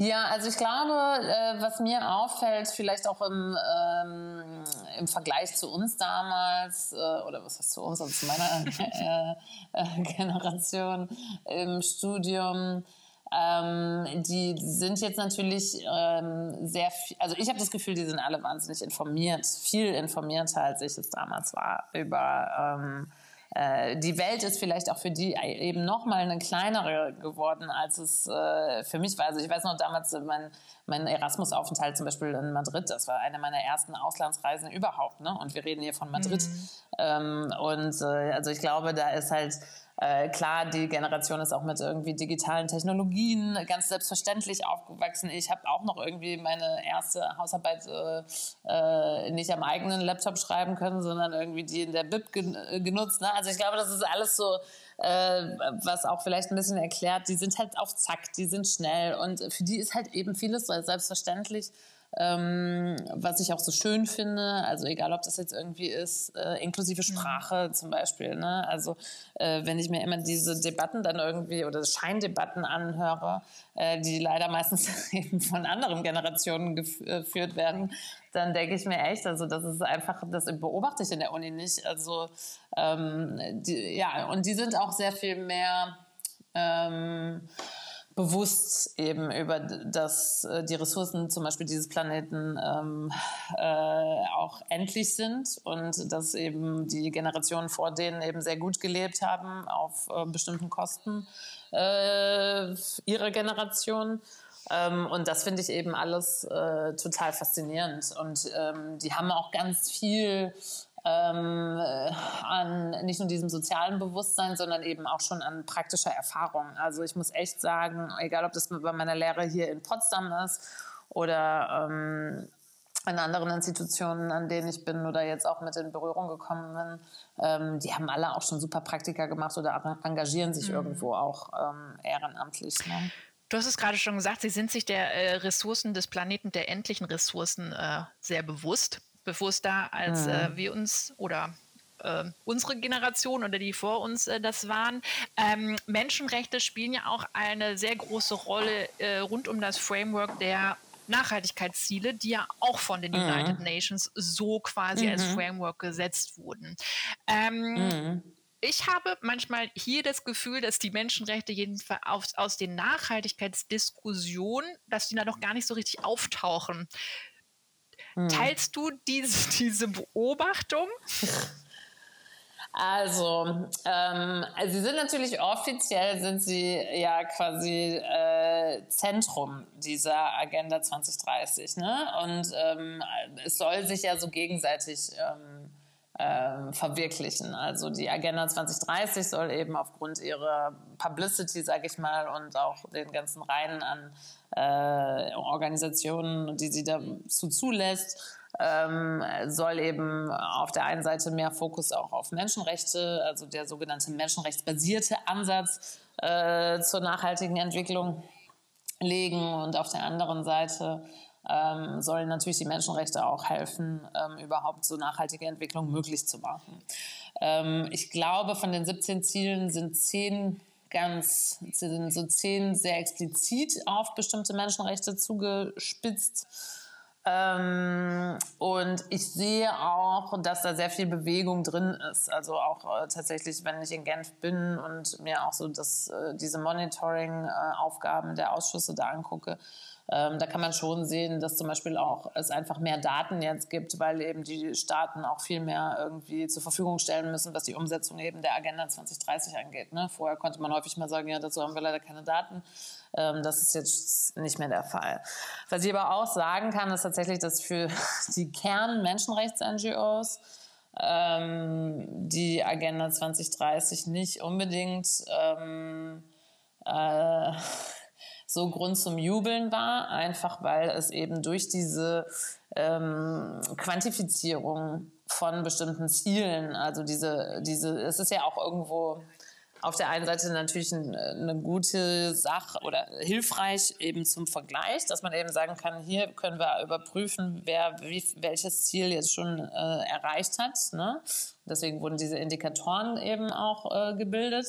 Ja, also ich glaube, äh, was mir auffällt, vielleicht auch im, ähm, im Vergleich zu uns damals, äh, oder was heißt zu uns, also zu meiner [laughs] äh, äh, Generation im Studium, ähm, die sind jetzt natürlich ähm, sehr also ich habe das Gefühl, die sind alle wahnsinnig informiert, viel informierter, als ich es damals war, über ähm, äh, die Welt ist vielleicht auch für die eben noch mal eine kleinere geworden, als es äh, für mich war. Also ich weiß noch damals mein, mein Erasmus-Aufenthalt zum Beispiel in Madrid. Das war eine meiner ersten Auslandsreisen überhaupt. Ne? Und wir reden hier von Madrid. Mhm. Ähm, und äh, also ich glaube, da ist halt äh, klar, die Generation ist auch mit irgendwie digitalen Technologien ganz selbstverständlich aufgewachsen. Ich habe auch noch irgendwie meine erste Hausarbeit äh, äh, nicht am eigenen Laptop schreiben können, sondern irgendwie die in der Bib gen äh, genutzt. Ne? Also ich glaube, das ist alles so, was auch vielleicht ein bisschen erklärt. Die sind halt auf Zack, die sind schnell und für die ist halt eben vieles selbstverständlich ähm, was ich auch so schön finde, also egal ob das jetzt irgendwie ist, äh, inklusive mhm. Sprache mhm. zum Beispiel. Ne? Also äh, wenn ich mir immer diese Debatten dann irgendwie oder Scheindebatten anhöre, äh, die leider meistens [laughs] eben von anderen Generationen geführt werden, dann denke ich mir echt, also das ist einfach, das beobachte ich in der Uni nicht. Also ähm, die, ja, und die sind auch sehr viel mehr ähm, bewusst eben über das, äh, die Ressourcen zum Beispiel dieses Planeten ähm, äh, auch endlich sind und dass eben die Generationen vor denen eben sehr gut gelebt haben auf äh, bestimmten Kosten äh, ihrer Generation. Ähm, und das finde ich eben alles äh, total faszinierend. Und ähm, die haben auch ganz viel ähm, äh, an nicht nur diesem sozialen Bewusstsein, sondern eben auch schon an praktischer Erfahrung. Also ich muss echt sagen, egal ob das bei meiner Lehre hier in Potsdam ist oder ähm, in anderen Institutionen, an denen ich bin oder jetzt auch mit in Berührung gekommen bin, ähm, die haben alle auch schon super Praktika gemacht oder engagieren sich mhm. irgendwo auch ähm, ehrenamtlich. Ne? Du hast es gerade schon gesagt, Sie sind sich der äh, Ressourcen des Planeten, der endlichen Ressourcen äh, sehr bewusst bewusster, als mhm. äh, wir uns oder äh, unsere Generation oder die vor uns äh, das waren. Ähm, Menschenrechte spielen ja auch eine sehr große Rolle äh, rund um das Framework der Nachhaltigkeitsziele, die ja auch von den mhm. United Nations so quasi mhm. als Framework gesetzt wurden. Ähm, mhm. Ich habe manchmal hier das Gefühl, dass die Menschenrechte jedenfalls aus, aus den Nachhaltigkeitsdiskussionen, dass die da noch gar nicht so richtig auftauchen. Hm. Teilst du diese, [laughs] diese Beobachtung? Also, ähm, also sie sind natürlich offiziell sind sie ja quasi äh, Zentrum dieser Agenda 2030, ne? Und ähm, es soll sich ja so gegenseitig ähm, ähm, verwirklichen. Also die Agenda 2030 soll eben aufgrund ihrer Publicity, sage ich mal, und auch den ganzen Reihen an äh, Organisationen, die sie dazu zulässt, ähm, soll eben auf der einen Seite mehr Fokus auch auf Menschenrechte, also der sogenannte menschenrechtsbasierte Ansatz äh, zur nachhaltigen Entwicklung legen und auf der anderen Seite ähm, sollen natürlich die Menschenrechte auch helfen, ähm, überhaupt so nachhaltige Entwicklung möglich zu machen. Ähm, ich glaube, von den 17 Zielen sind 10 ganz, sind so 10 sehr explizit auf bestimmte Menschenrechte zugespitzt. Ähm, und ich sehe auch, dass da sehr viel Bewegung drin ist. Also auch äh, tatsächlich, wenn ich in Genf bin und mir auch so das, äh, diese Monitoring-Aufgaben äh, der Ausschüsse da angucke, ähm, da kann man schon sehen, dass zum Beispiel auch es einfach mehr Daten jetzt gibt, weil eben die Staaten auch viel mehr irgendwie zur Verfügung stellen müssen, was die Umsetzung eben der Agenda 2030 angeht. Ne? Vorher konnte man häufig mal sagen, ja, dazu haben wir leider keine Daten. Ähm, das ist jetzt nicht mehr der Fall. Was ich aber auch sagen kann, ist tatsächlich, dass für [laughs] die Kern-Menschenrechts-NGOs ähm, die Agenda 2030 nicht unbedingt ähm, äh, so Grund zum Jubeln war, einfach weil es eben durch diese ähm, Quantifizierung von bestimmten Zielen, also diese, diese, es ist ja auch irgendwo auf der einen Seite natürlich eine gute Sache oder hilfreich eben zum Vergleich, dass man eben sagen kann, hier können wir überprüfen, wer wie, welches Ziel jetzt schon äh, erreicht hat. Ne? Deswegen wurden diese Indikatoren eben auch äh, gebildet.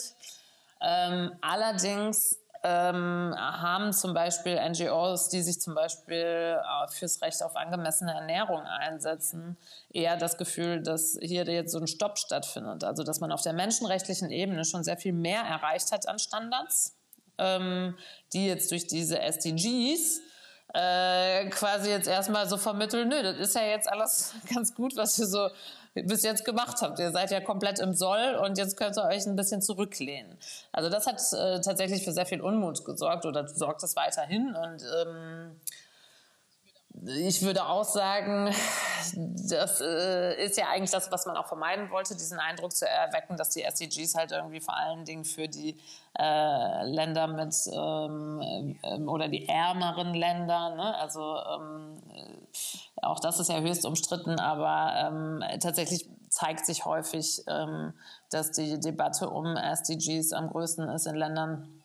Ähm, allerdings ähm, haben zum Beispiel NGOs, die sich zum Beispiel äh, fürs Recht auf angemessene Ernährung einsetzen, eher das Gefühl, dass hier jetzt so ein Stopp stattfindet. Also dass man auf der menschenrechtlichen Ebene schon sehr viel mehr erreicht hat an Standards, ähm, die jetzt durch diese SDGs äh, quasi jetzt erstmal so vermitteln, nö, das ist ja jetzt alles [laughs] ganz gut, was wir so bis jetzt gemacht habt. Ihr seid ja komplett im Soll und jetzt könnt ihr euch ein bisschen zurücklehnen. Also das hat äh, tatsächlich für sehr viel Unmut gesorgt oder sorgt es weiterhin und ähm, ich würde auch sagen, das äh, ist ja eigentlich das, was man auch vermeiden wollte, diesen Eindruck zu erwecken, dass die SDGs halt irgendwie vor allen Dingen für die äh, Länder mit ähm, äh, oder die ärmeren Länder, ne? also ähm, äh, auch das ist ja höchst umstritten, aber ähm, tatsächlich zeigt sich häufig, ähm, dass die Debatte um SDGs am größten ist in Ländern,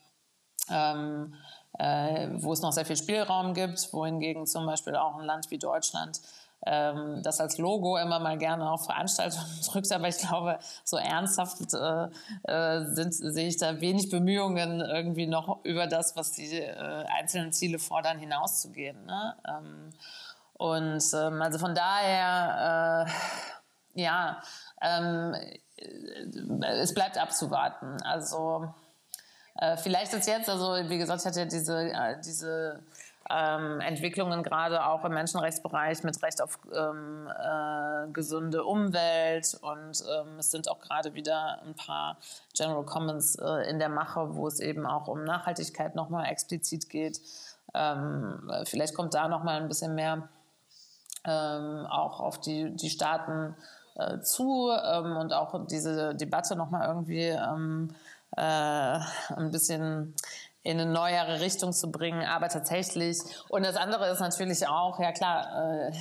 ähm, äh, wo es noch sehr viel Spielraum gibt, wohingegen zum Beispiel auch ein Land wie Deutschland ähm, das als Logo immer mal gerne auf Veranstaltungen [laughs] drückt, aber ich glaube, so ernsthaft äh, äh, sind, sehe ich da wenig Bemühungen, irgendwie noch über das, was die äh, einzelnen Ziele fordern, hinauszugehen. Ne? Ähm, und ähm, also von daher, äh, ja, ähm, es bleibt abzuwarten. Also Äh, vielleicht ist jetzt, also wie gesagt, ich hatte ja diese, äh, diese ähm, Entwicklungen gerade auch im Menschenrechtsbereich mit Recht auf ähm, äh, gesunde Umwelt und ähm, es sind auch gerade wieder ein paar General Commons äh, in der Mache, wo es eben auch um Nachhaltigkeit nochmal explizit geht. Ähm, vielleicht kommt da nochmal ein bisschen mehr ähm, auch auf die, die Staaten äh, zu ähm, und auch diese Debatte nochmal irgendwie äh, ein bisschen in eine neuere Richtung zu bringen. Aber tatsächlich, und das andere ist natürlich auch, ja klar, äh,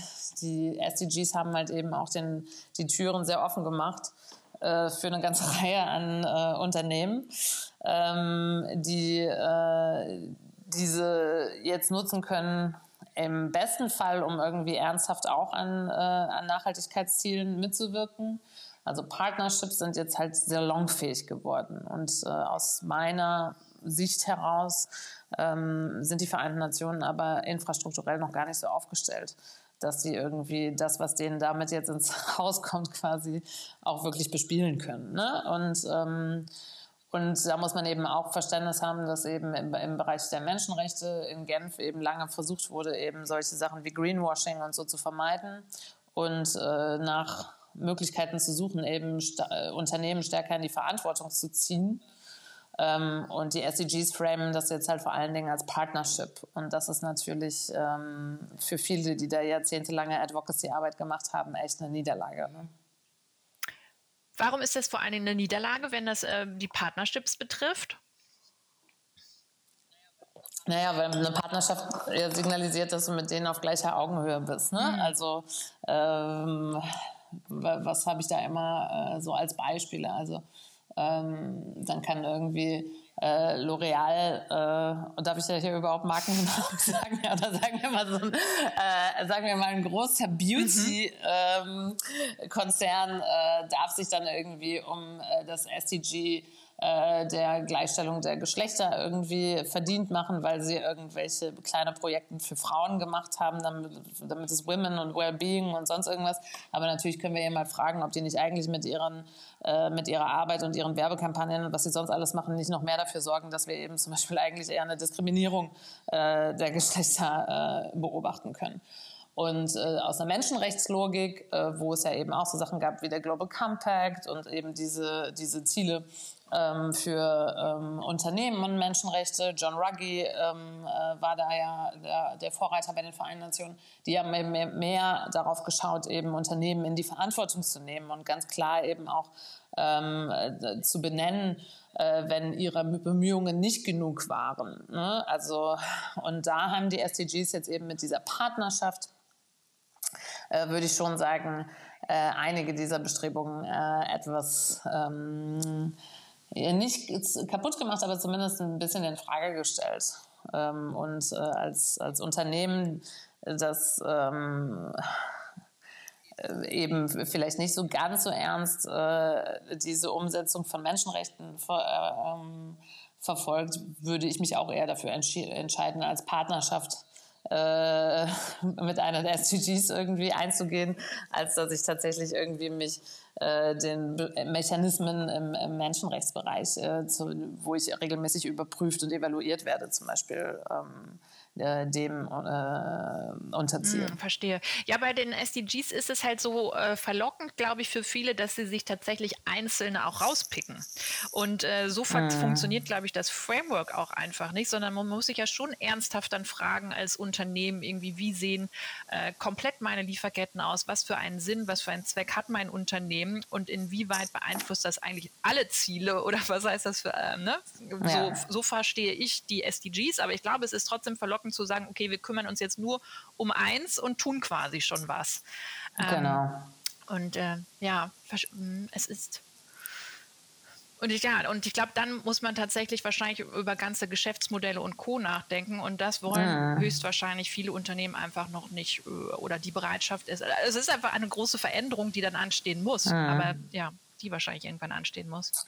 die SDGs haben halt eben auch den, die Türen sehr offen gemacht äh, für eine ganze [laughs] Reihe an äh, Unternehmen, ähm, die diese jetzt nutzen können, im besten Fall, um irgendwie ernsthaft auch an, an Nachhaltigkeitszielen mitzuwirken. Also Partnerships sind jetzt halt sehr longfähig geworden. Und äh, aus meiner Sicht heraus ähm, sind die Vereinten Nationen aber infrastrukturell noch gar nicht so aufgestellt, dass sie irgendwie das, was denen damit jetzt ins [laughs] Haus kommt, quasi auch wirklich bespielen können. Ne? Und ähm, und da muss man eben auch Verständnis haben, dass eben im, im, Bereich der Menschenrechte in Genf eben lange versucht wurde, eben solche Sachen wie Greenwashing und so zu vermeiden und äh, nach Möglichkeiten zu suchen, eben äh, Unternehmen stärker in die Verantwortung zu ziehen ähm, und die SDGs framen das jetzt halt vor allen Dingen als Partnership. Und das ist natürlich ähm, für viele, die da jahrzehntelange Advocacy-Arbeit gemacht haben, echt eine Niederlage. Ne? Warum ist das vor allen Dingen eine Niederlage, wenn das äh, die Partnerships betrifft? Naja, weil eine Partnerschaft signalisiert, dass du mit denen auf gleicher Augenhöhe bist. Ne? Mhm. Also ähm, was habe ich da immer äh, so als Beispiele? Also ähm, dann kann irgendwie äh, L'Oreal, äh, darf ich ja hier überhaupt Marken [laughs] sagen? Ja, oder sagen wir mal so ein, äh, sagen wir mal ein großer Beauty-Konzern mhm. ähm, darf sich dann irgendwie um äh, das SDG äh, der Gleichstellung der Geschlechter irgendwie verdient machen, weil sie irgendwelche kleine Projekte für Frauen gemacht haben, damit, damit es Women und Wellbeing und sonst irgendwas. Aber natürlich können wir ja mal fragen, ob die nicht eigentlich mit ihren äh, mit ihrer Arbeit und ihren Werbekampagnen und was sie sonst alles machen, nicht noch mehr dafür sorgen, dass wir eben zum Beispiel eigentlich eher eine Diskriminierung äh, der Geschlechter äh, beobachten können. Und äh, aus der Menschenrechtslogik, äh, wo es ja eben auch so Sachen gab wie der Global Compact und eben diese, diese Ziele ähm, für ähm, Unternehmen und Menschenrechte. John Ruggie ähm, äh, war da ja der, der, Vorreiter bei den Vereinten Nationen. Die haben mehr, mehr, darauf geschaut, eben Unternehmen in die Verantwortung zu nehmen und ganz klar eben auch ähm, äh, zu benennen, äh, wenn ihre Bemühungen nicht genug waren. Ne? Also, und da haben die SDGs jetzt eben mit dieser Partnerschaft, äh, würde ich schon sagen, äh, einige dieser Bestrebungen äh, etwas ähm, nicht kaputt gemacht, aber zumindest ein bisschen in Frage gestellt. Ähm, und äh, als, als Unternehmen, das ähm, äh, eben vielleicht nicht so ganz so ernst äh, diese Umsetzung von Menschenrechten ver, ähm, verfolgt, würde ich mich auch eher dafür entscheiden, als Partnerschaft äh, mit einer der SDGs irgendwie einzugehen, als dass ich tatsächlich irgendwie mich äh, den Mechanismen im, im Menschenrechtsbereich, äh, zu, wo ich regelmäßig überprüft und evaluiert werde, zum Beispiel. Ähm, äh, dem äh, unterziehen. Hm, verstehe. Ja, bei den SDGs ist es halt so äh, verlockend, glaube ich, für viele, dass sie sich tatsächlich einzelne auch rauspicken. Und äh, so hm. funktioniert, glaube ich, das Framework auch einfach nicht, sondern man muss sich ja schon ernsthaft dann fragen als Unternehmen irgendwie, wie sehen äh, komplett meine Lieferketten aus, was für einen Sinn, was für einen Zweck hat mein Unternehmen und inwieweit beeinflusst das eigentlich alle Ziele [laughs] oder was heißt das für, äh, ne? Ja. So, so verstehe ich die SDGs, aber ich glaube, es ist trotzdem verlockend, verlockend zu sagen, okay, wir kümmern uns jetzt nur um eins und tun quasi schon was. Genau. Ähm, und äh, ja, mm, es ist und ich, ja, und ich glaube, dann muss man tatsächlich wahrscheinlich über ganze Geschäftsmodelle und Co. nachdenken. Und das wollen ja. höchstwahrscheinlich viele Unternehmen einfach noch nicht äh, oder die Bereitschaft ist. Also es ist einfach eine große Veränderung, die dann anstehen muss. Ja. Aber ja, die wahrscheinlich irgendwann anstehen muss.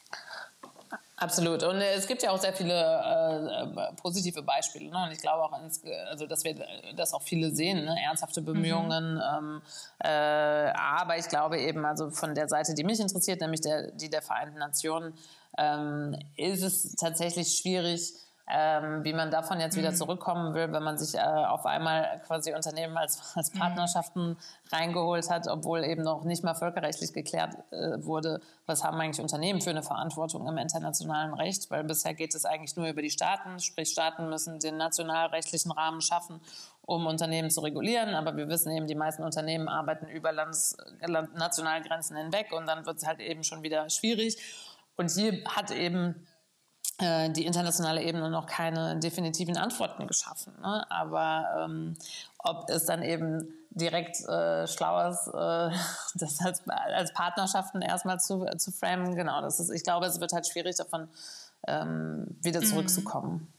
Absolut. Und äh, es gibt ja auch sehr viele äh, äh, positive Beispiele. Ne? Und ich glaube auch, ins, also, dass wir das auch viele sehen, ne? ernsthafte Bemühungen. Mhm. Ähm, äh, aber ich glaube eben, also von der Seite, die mich interessiert, nämlich der, die der Vereinten Nationen, ähm, ist es tatsächlich schwierig, ähm, wie man davon jetzt wieder mhm. zurückkommen will, wenn man sich äh, auf einmal quasi Unternehmen als, als mhm. Partnerschaften mhm. reingeholt hat, obwohl eben noch nicht mal völkerrechtlich geklärt äh, wurde, was haben eigentlich Unternehmen für eine Verantwortung im internationalen Recht, weil bisher geht es eigentlich nur über die Staaten, sprich Staaten müssen den nationalrechtlichen Rahmen schaffen, um Unternehmen zu regulieren, aber wir wissen eben, die meisten Unternehmen arbeiten über Landes, Nationalgrenzen hinweg und dann wird es halt eben schon wieder schwierig. Und hier hat eben die internationale Ebene noch keine definitiven Antworten geschaffen. Ne? Aber ähm, ob es dann eben direkt äh, schlau ist, äh, [laughs] das als, als Partnerschaften erstmal zu, zu framen, genau, das ist, ich glaube, es wird halt schwierig davon ähm, wieder mhm. zurückzukommen.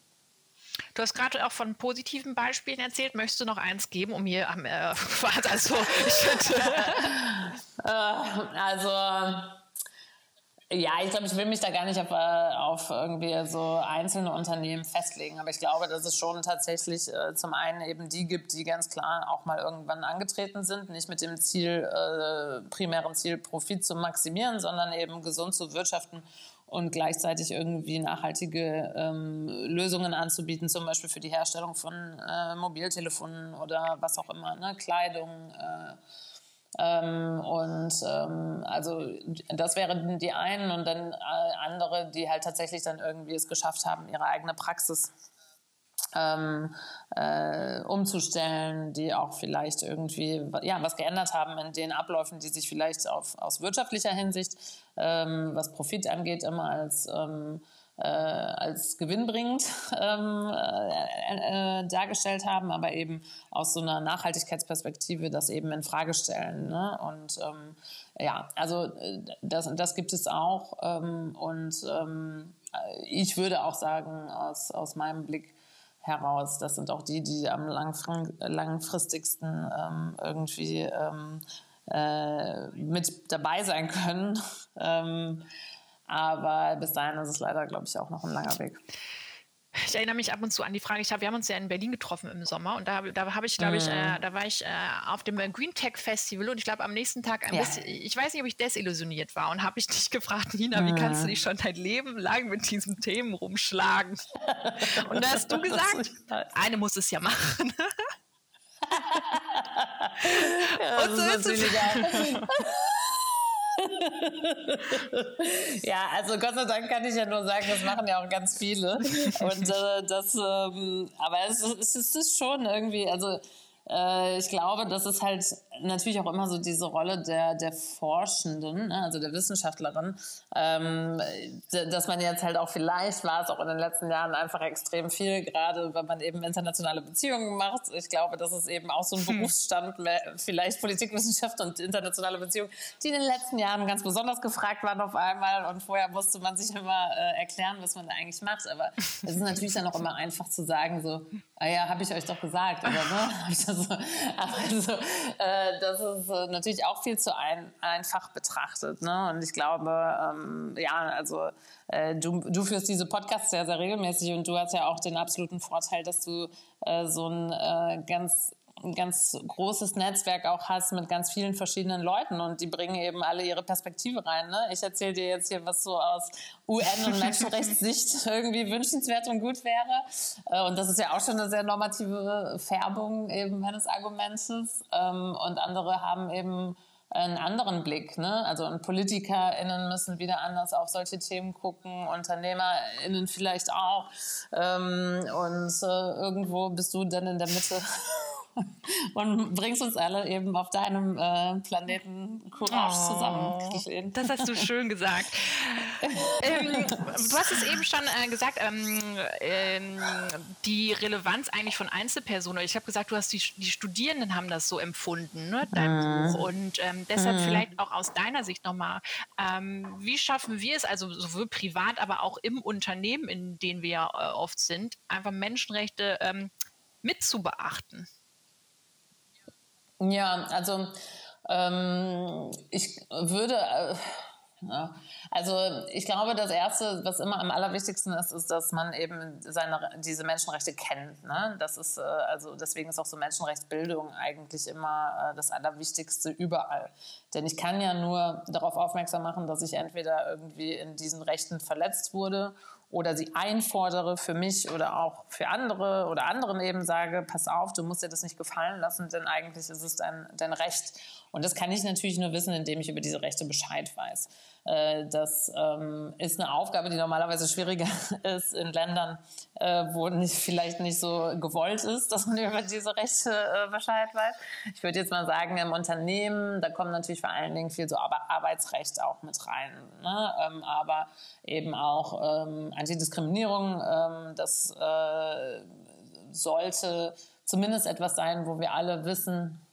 Du hast gerade auch von positiven Beispielen erzählt. Möchtest du noch eins geben, um hier am äh, [laughs] also, [laughs] äh, also ja, ich glaube, ich will mich da gar nicht auf, äh, auf irgendwie so einzelne Unternehmen festlegen, aber ich glaube, dass es schon tatsächlich äh, zum einen eben die gibt, die ganz klar auch mal irgendwann angetreten sind, nicht mit dem Ziel, äh, primären Ziel Profit zu maximieren, sondern eben gesund zu wirtschaften und gleichzeitig irgendwie nachhaltige ähm, Lösungen anzubieten, zum Beispiel für die Herstellung von äh, Mobiltelefonen oder was auch immer, ne? Kleidung. Äh, ähm, und ähm, also das wären die einen und dann äh, andere, die halt tatsächlich dann irgendwie es geschafft haben, ihre eigene Praxis ähm, äh, umzustellen, die auch vielleicht irgendwie ja, was geändert haben in den Abläufen, die sich vielleicht auf, aus wirtschaftlicher Hinsicht, ähm, was Profit angeht, immer als ähm, äh, als gewinnbringend ähm, äh, äh, dargestellt haben, aber eben aus so einer Nachhaltigkeitsperspektive das eben in Frage stellen. Ne? Und ähm, ja, also äh, das, das gibt es auch. Ähm, und ähm, ich würde auch sagen, aus, aus meinem Blick heraus, das sind auch die, die am langfristigsten ähm, irgendwie ähm, äh, mit dabei sein können. [laughs] Aber bis dahin ist es leider, glaube ich, auch noch ein langer Weg. Ich erinnere mich ab und zu an die Frage, ich hab, wir haben uns ja in Berlin getroffen im Sommer und da, da habe ich, glaube ich, mhm. äh, da war ich äh, auf dem Green Tech Festival und ich glaube am nächsten Tag ein ja. bisschen, ich weiß nicht, ob ich desillusioniert war und habe ich dich [laughs] gefragt, Nina, wie kannst du mhm. dich schon dein Leben lang mit diesen Themen rumschlagen? [laughs] und da hast du gesagt, eine muss es ja machen. [laughs] ja, und so ist es. [laughs] ja, also Gott sei Dank kann ich ja nur sagen, das machen ja auch ganz viele. Und äh, das, ähm, aber es, es, ist schon irgendwie, also äh, ich glaube, das ist halt natürlich auch immer so diese Rolle der, der Forschenden, ne, also der Wissenschaftlerin, ähm, dass man jetzt halt auch vielleicht war es auch in den letzten Jahren einfach extrem viel, gerade wenn man eben internationale Beziehungen macht. Ich glaube, das ist eben auch so ein hm. Berufsstand, vielleicht Politikwissenschaft und internationale Beziehungen, die in den letzten Jahren ganz besonders gefragt waren auf einmal und vorher musste man sich immer äh, erklären, was man da eigentlich macht. Aber es ist natürlich dann auch immer einfach zu sagen, so, ah ja, habe ich euch doch gesagt, aber ne, [laughs] also, also äh, das ist äh, natürlich auch viel zu ein, einfach betrachtet. Ne? Und ich glaube, ähm, ja, also äh, du, du führst diese Podcasts sehr, sehr regelmäßig und du hast ja auch den absoluten Vorteil, dass du äh, so ein äh, ganz ein ganz großes Netzwerk auch hast mit ganz vielen verschiedenen Leuten und die bringen eben alle ihre Perspektive rein. Ne? Ich erzähle dir jetzt hier, was so aus UN- und Menschenrechtssicht [laughs] irgendwie wünschenswert und gut wäre. Äh, und das ist ja auch schon eine sehr normative Färbung eben meines Argumentes. Ähm, und andere haben eben einen anderen Blick. Ne? Also PolitikerInnen müssen wieder anders auf solche Themen gucken, UnternehmerInnen vielleicht auch. Ähm, und äh, irgendwo bist du dann in der Mitte [laughs] [laughs] und bringst uns alle eben auf deinem äh, Planeten Courage oh, zusammen. Das hast du schön [laughs] gesagt. ähm, du hast es eben schon äh, gesagt, ähm, ähm, die Relevanz eigentlich von Einzelpersonen. Ich habe gesagt, du hast die, die, Studierenden haben das so empfunden, ne, dein mm. Buch. Und ähm, deshalb mm. vielleicht auch aus deiner Sicht nochmal, ähm, wie schaffen wir es, also sowohl privat, aber auch im Unternehmen, in denen wir ja äh, oft sind, einfach Menschenrechte ähm, mit zu beachten? Ja, also ähm, ich würde, äh, Ja. Also ich glaube, das Erste, was immer am allerwichtigsten ist, ist, dass man eben seine, diese Menschenrechte kennt. Ne? Das ist, äh, also deswegen ist auch so Menschenrechtsbildung eigentlich immer äh, das Allerwichtigste überall. Denn ich kann ja nur darauf aufmerksam machen, dass ich entweder irgendwie in diesen Rechten verletzt wurde oder sie einfordere für mich oder auch für andere oder anderen eben sage, pass auf, du musst dir das nicht gefallen lassen, denn eigentlich ist es dein, dein Recht. Und das kann ich natürlich nur wissen, indem ich über diese Rechte Bescheid weiß. Äh, das ähm, ist eine Aufgabe, die normalerweise schwieriger [laughs] ist in Ländern, äh, wo nicht, vielleicht nicht so gewollt ist, dass man [laughs] über diese Rechte äh, Bescheid weiß. Ich würde jetzt mal sagen, im Unternehmen, da kommt natürlich vor allen Dingen viel so Arbeitsrecht auch mit rein. Ne? Ähm, aber eben auch ähm, Antidiskriminierung, das sollte zumindest etwas sein, wo wir alle wissen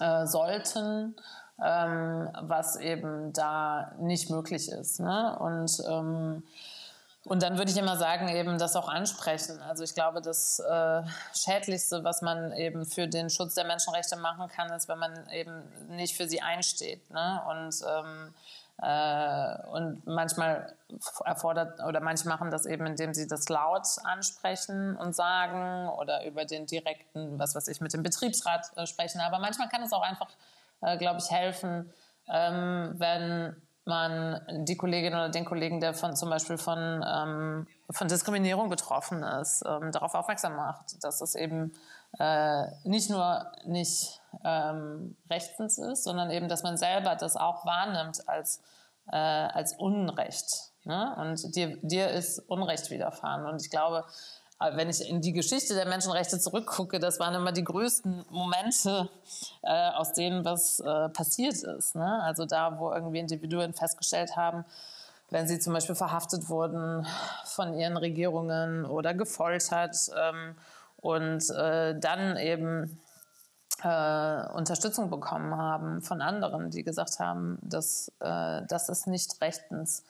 äh, sollten, ähm, was eben da nicht möglich ist. Ne? Und ähm, und dann würde ich immer sagen, eben das auch ansprechen. Also ich glaube, das äh, Schädlichste, was man eben für den Schutz der Menschenrechte machen kann, ist, wenn man eben nicht für sie einsteht. Ne? Und, ähm, äh, und manchmal erfordert, oder manche machen das eben, indem sie das laut ansprechen und sagen oder über den direkten, was weiß ich, mit dem Betriebsrat äh, sprechen. Aber manchmal kann es auch einfach äh, glaube ich, helfen, ähm, wenn man die Kollegin oder den Kollegen, der von zum Beispiel von, ähm, von Diskriminierung betroffen ist, ähm, darauf aufmerksam macht, dass es eben äh, nicht nur nicht ähm, rechtens ist, sondern eben, dass man selber das auch wahrnimmt als, äh, als Unrecht. Ne? Und dir, dir ist Unrecht widerfahren. Und ich glaube, aber wenn ich in die Geschichte der Menschenrechte zurückgucke, das waren immer die größten Momente, äh, aus denen was äh, passiert ist. Ne? Also da, wo irgendwie Individuen festgestellt haben, wenn sie zum Beispiel verhaftet wurden von ihren Regierungen oder gefoltert ähm, und äh, dann eben äh, Unterstützung bekommen haben von anderen, die gesagt haben, dass äh, das ist nicht rechtens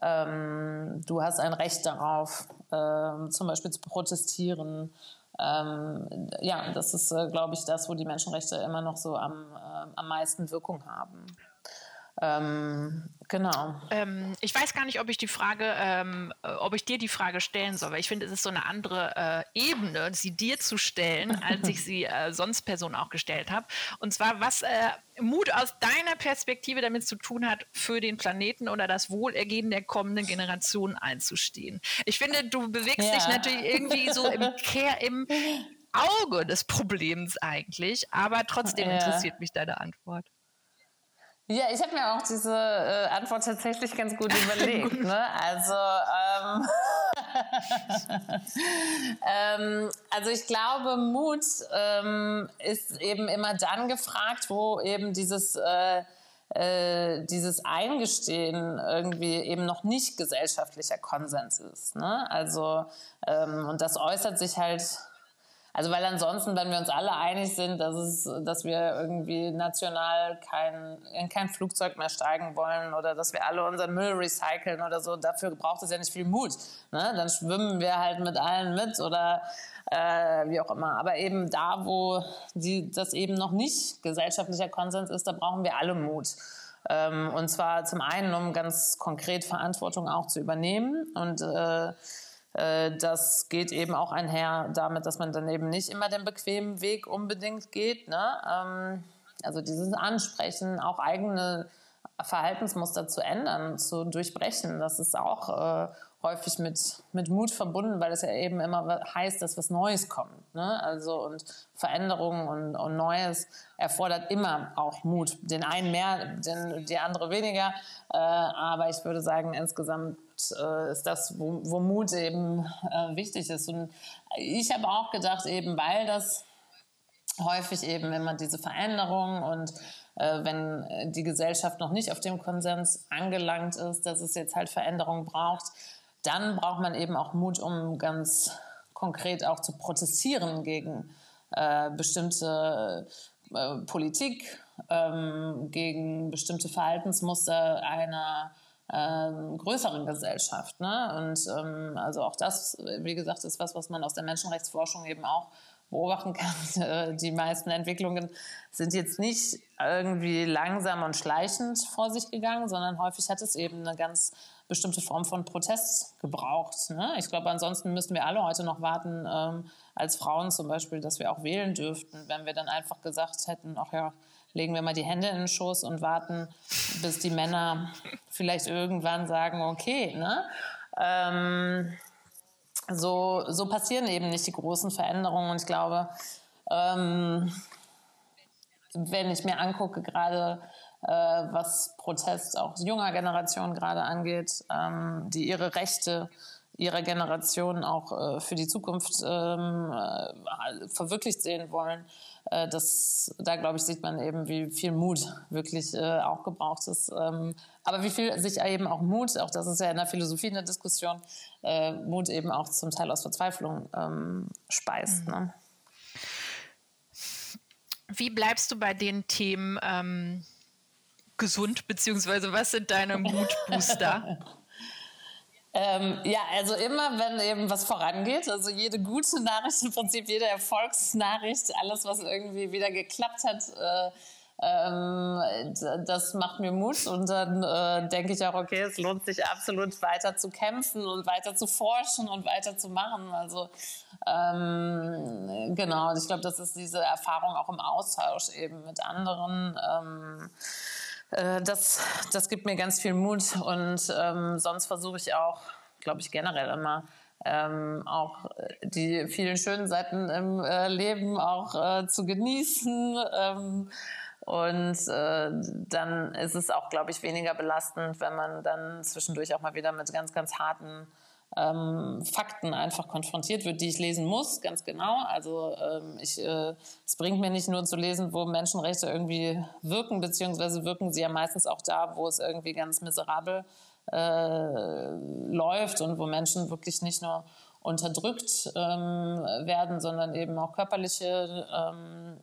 ähm, du hast ein Recht darauf, ähm, zum Beispiel zu protestieren. Ähm, ja, das ist, äh, glaube ich, das, wo die Menschenrechte immer noch so am, äh, am meisten Wirkung haben. Ähm, genau. Ähm, ich weiß gar nicht, ob ich die Frage, ähm, äh, ob ich dir die Frage stellen soll, weil ich finde, es ist so eine andere äh, Ebene, sie dir zu stellen, als ich sie äh, sonst Personen auch gestellt habe. Und zwar, was äh, Mut aus deiner Perspektive damit zu tun hat, für den Planeten oder das Wohlergehen der kommenden Generation einzustehen. Ich finde, du bewegst ja. dich natürlich irgendwie so im, [laughs] Care, im Auge des Problems eigentlich, aber trotzdem ja. interessiert mich deine Antwort. Ja, ich habe mir auch diese äh, Antwort tatsächlich ganz gut [laughs] überlegt. ne? Also, ähm, [laughs] ähm, also ich glaube, Mut ähm, ist eben immer dann gefragt, wo eben dieses äh, äh, dieses Eingestehen irgendwie eben noch nicht gesellschaftlicher Konsens ist. Ne? Also ähm, und das äußert sich halt also weil ansonsten, wenn wir uns alle einig sind, dass es, dass wir irgendwie national kein, in kein Flugzeug mehr steigen wollen oder dass wir alle unseren Müll recyceln oder so, dafür braucht es ja nicht viel Mut. Ne? Dann schwimmen wir halt mit allen mit oder äh, wie auch immer. Aber eben da, wo die, das eben noch nicht gesellschaftlicher Konsens ist, da brauchen wir alle Mut. Ähm, und zwar zum einen, um ganz konkret Verantwortung auch zu übernehmen und äh, das geht eben auch einher damit, dass man dann eben nicht immer den bequemen Weg unbedingt geht. Ne? Ähm, also dieses Ansprechen, auch eigene Verhaltensmuster zu ändern, zu durchbrechen, das ist auch äh, häufig mit, mit Mut verbunden, weil es ja eben immer heißt, dass was Neues kommt. Ne? Also und Veränderungen und, und Neues erfordert immer auch Mut. Den einen mehr, den, die andere weniger. Äh, aber ich würde sagen, insgesamt äh, ist das, wo, wo Mut eben äh, wichtig ist. Und ich habe auch gedacht, eben weil das häufig eben immer diese Veränderung und äh, wenn die Gesellschaft noch nicht auf dem Konsens angelangt ist, dass es jetzt halt Veränderungen braucht, dann braucht man eben auch Mut, um ganz konkret auch zu protestieren gegen äh, bestimmte äh, Politik, ähm, gegen bestimmte Verhaltensmuster einer ähm, größeren Gesellschaft. Ne? Und ähm, also auch das, wie gesagt, ist was, was man aus der Menschenrechtsforschung eben auch beobachten kann. [laughs] Äh, die meisten Entwicklungen sind jetzt nicht irgendwie langsam und schleichend vor sich gegangen, sondern häufig hat es eben eine ganz bestimmte Form von Protest gebraucht. Ne? Ich glaube, ansonsten müssten wir alle heute noch warten, ähm, als Frauen zum Beispiel, dass wir auch wählen dürften, wenn wir dann einfach gesagt hätten, ach ja, legen wir mal die Hände in den Schoß und warten, bis die Männer vielleicht irgendwann sagen, okay, ne? Ähm, so, so passieren eben nicht die großen Veränderungen. Und ich glaube, ähm, wenn ich mir angucke, gerade äh, was Protest auch junger Generation gerade angeht, ähm, die ihre Rechte ihrer Generation auch äh, für die Zukunft ähm, äh, verwirklicht sehen wollen. Äh, das, da glaube ich, sieht man eben, wie viel Mut wirklich äh, auch gebraucht ist. Ähm, aber wie viel sich eben auch Mut, auch das ist ja in der Philosophie eine Diskussion, äh, Mut eben auch zum Teil aus Verzweiflung ähm, speist. Mhm. Ne? Wie bleibst du bei den Themen ähm, gesund, beziehungsweise was sind deine [laughs] Mutbooster? Ähm, ja, also immer, wenn eben was vorangeht, also jede gute Nachricht, im Prinzip jede Erfolgsnachricht, alles, was irgendwie wieder geklappt hat, äh, ähm, das macht mir Mut und dann äh, denke ich auch, okay, es lohnt sich absolut weiter zu kämpfen und weiter zu forschen und weiter zu machen. Also ähm, genau, ich glaube, das ist diese Erfahrung auch im Austausch eben mit anderen. Ähm, äh, das, das gibt mir ganz viel Mut und ähm, sonst versuche ich auch, glaube ich, generell immer ähm, auch die vielen schönen Seiten im äh, Leben auch äh, zu genießen. Ähm, und äh, dann ist es auch, glaube ich, weniger belastend, wenn man dann zwischendurch auch mal wieder mit ganz, ganz harten ähm, Fakten einfach konfrontiert wird, die ich lesen muss, ganz genau. Also ähm, ich, äh, es bringt mir nicht nur zu lesen, wo Menschenrechte irgendwie wirken, beziehungsweise wirken sie ja meistens auch da, wo es irgendwie ganz miserabel äh, läuft und wo Menschen wirklich nicht nur unterdrückt ähm, werden, sondern eben auch körperliche ähm,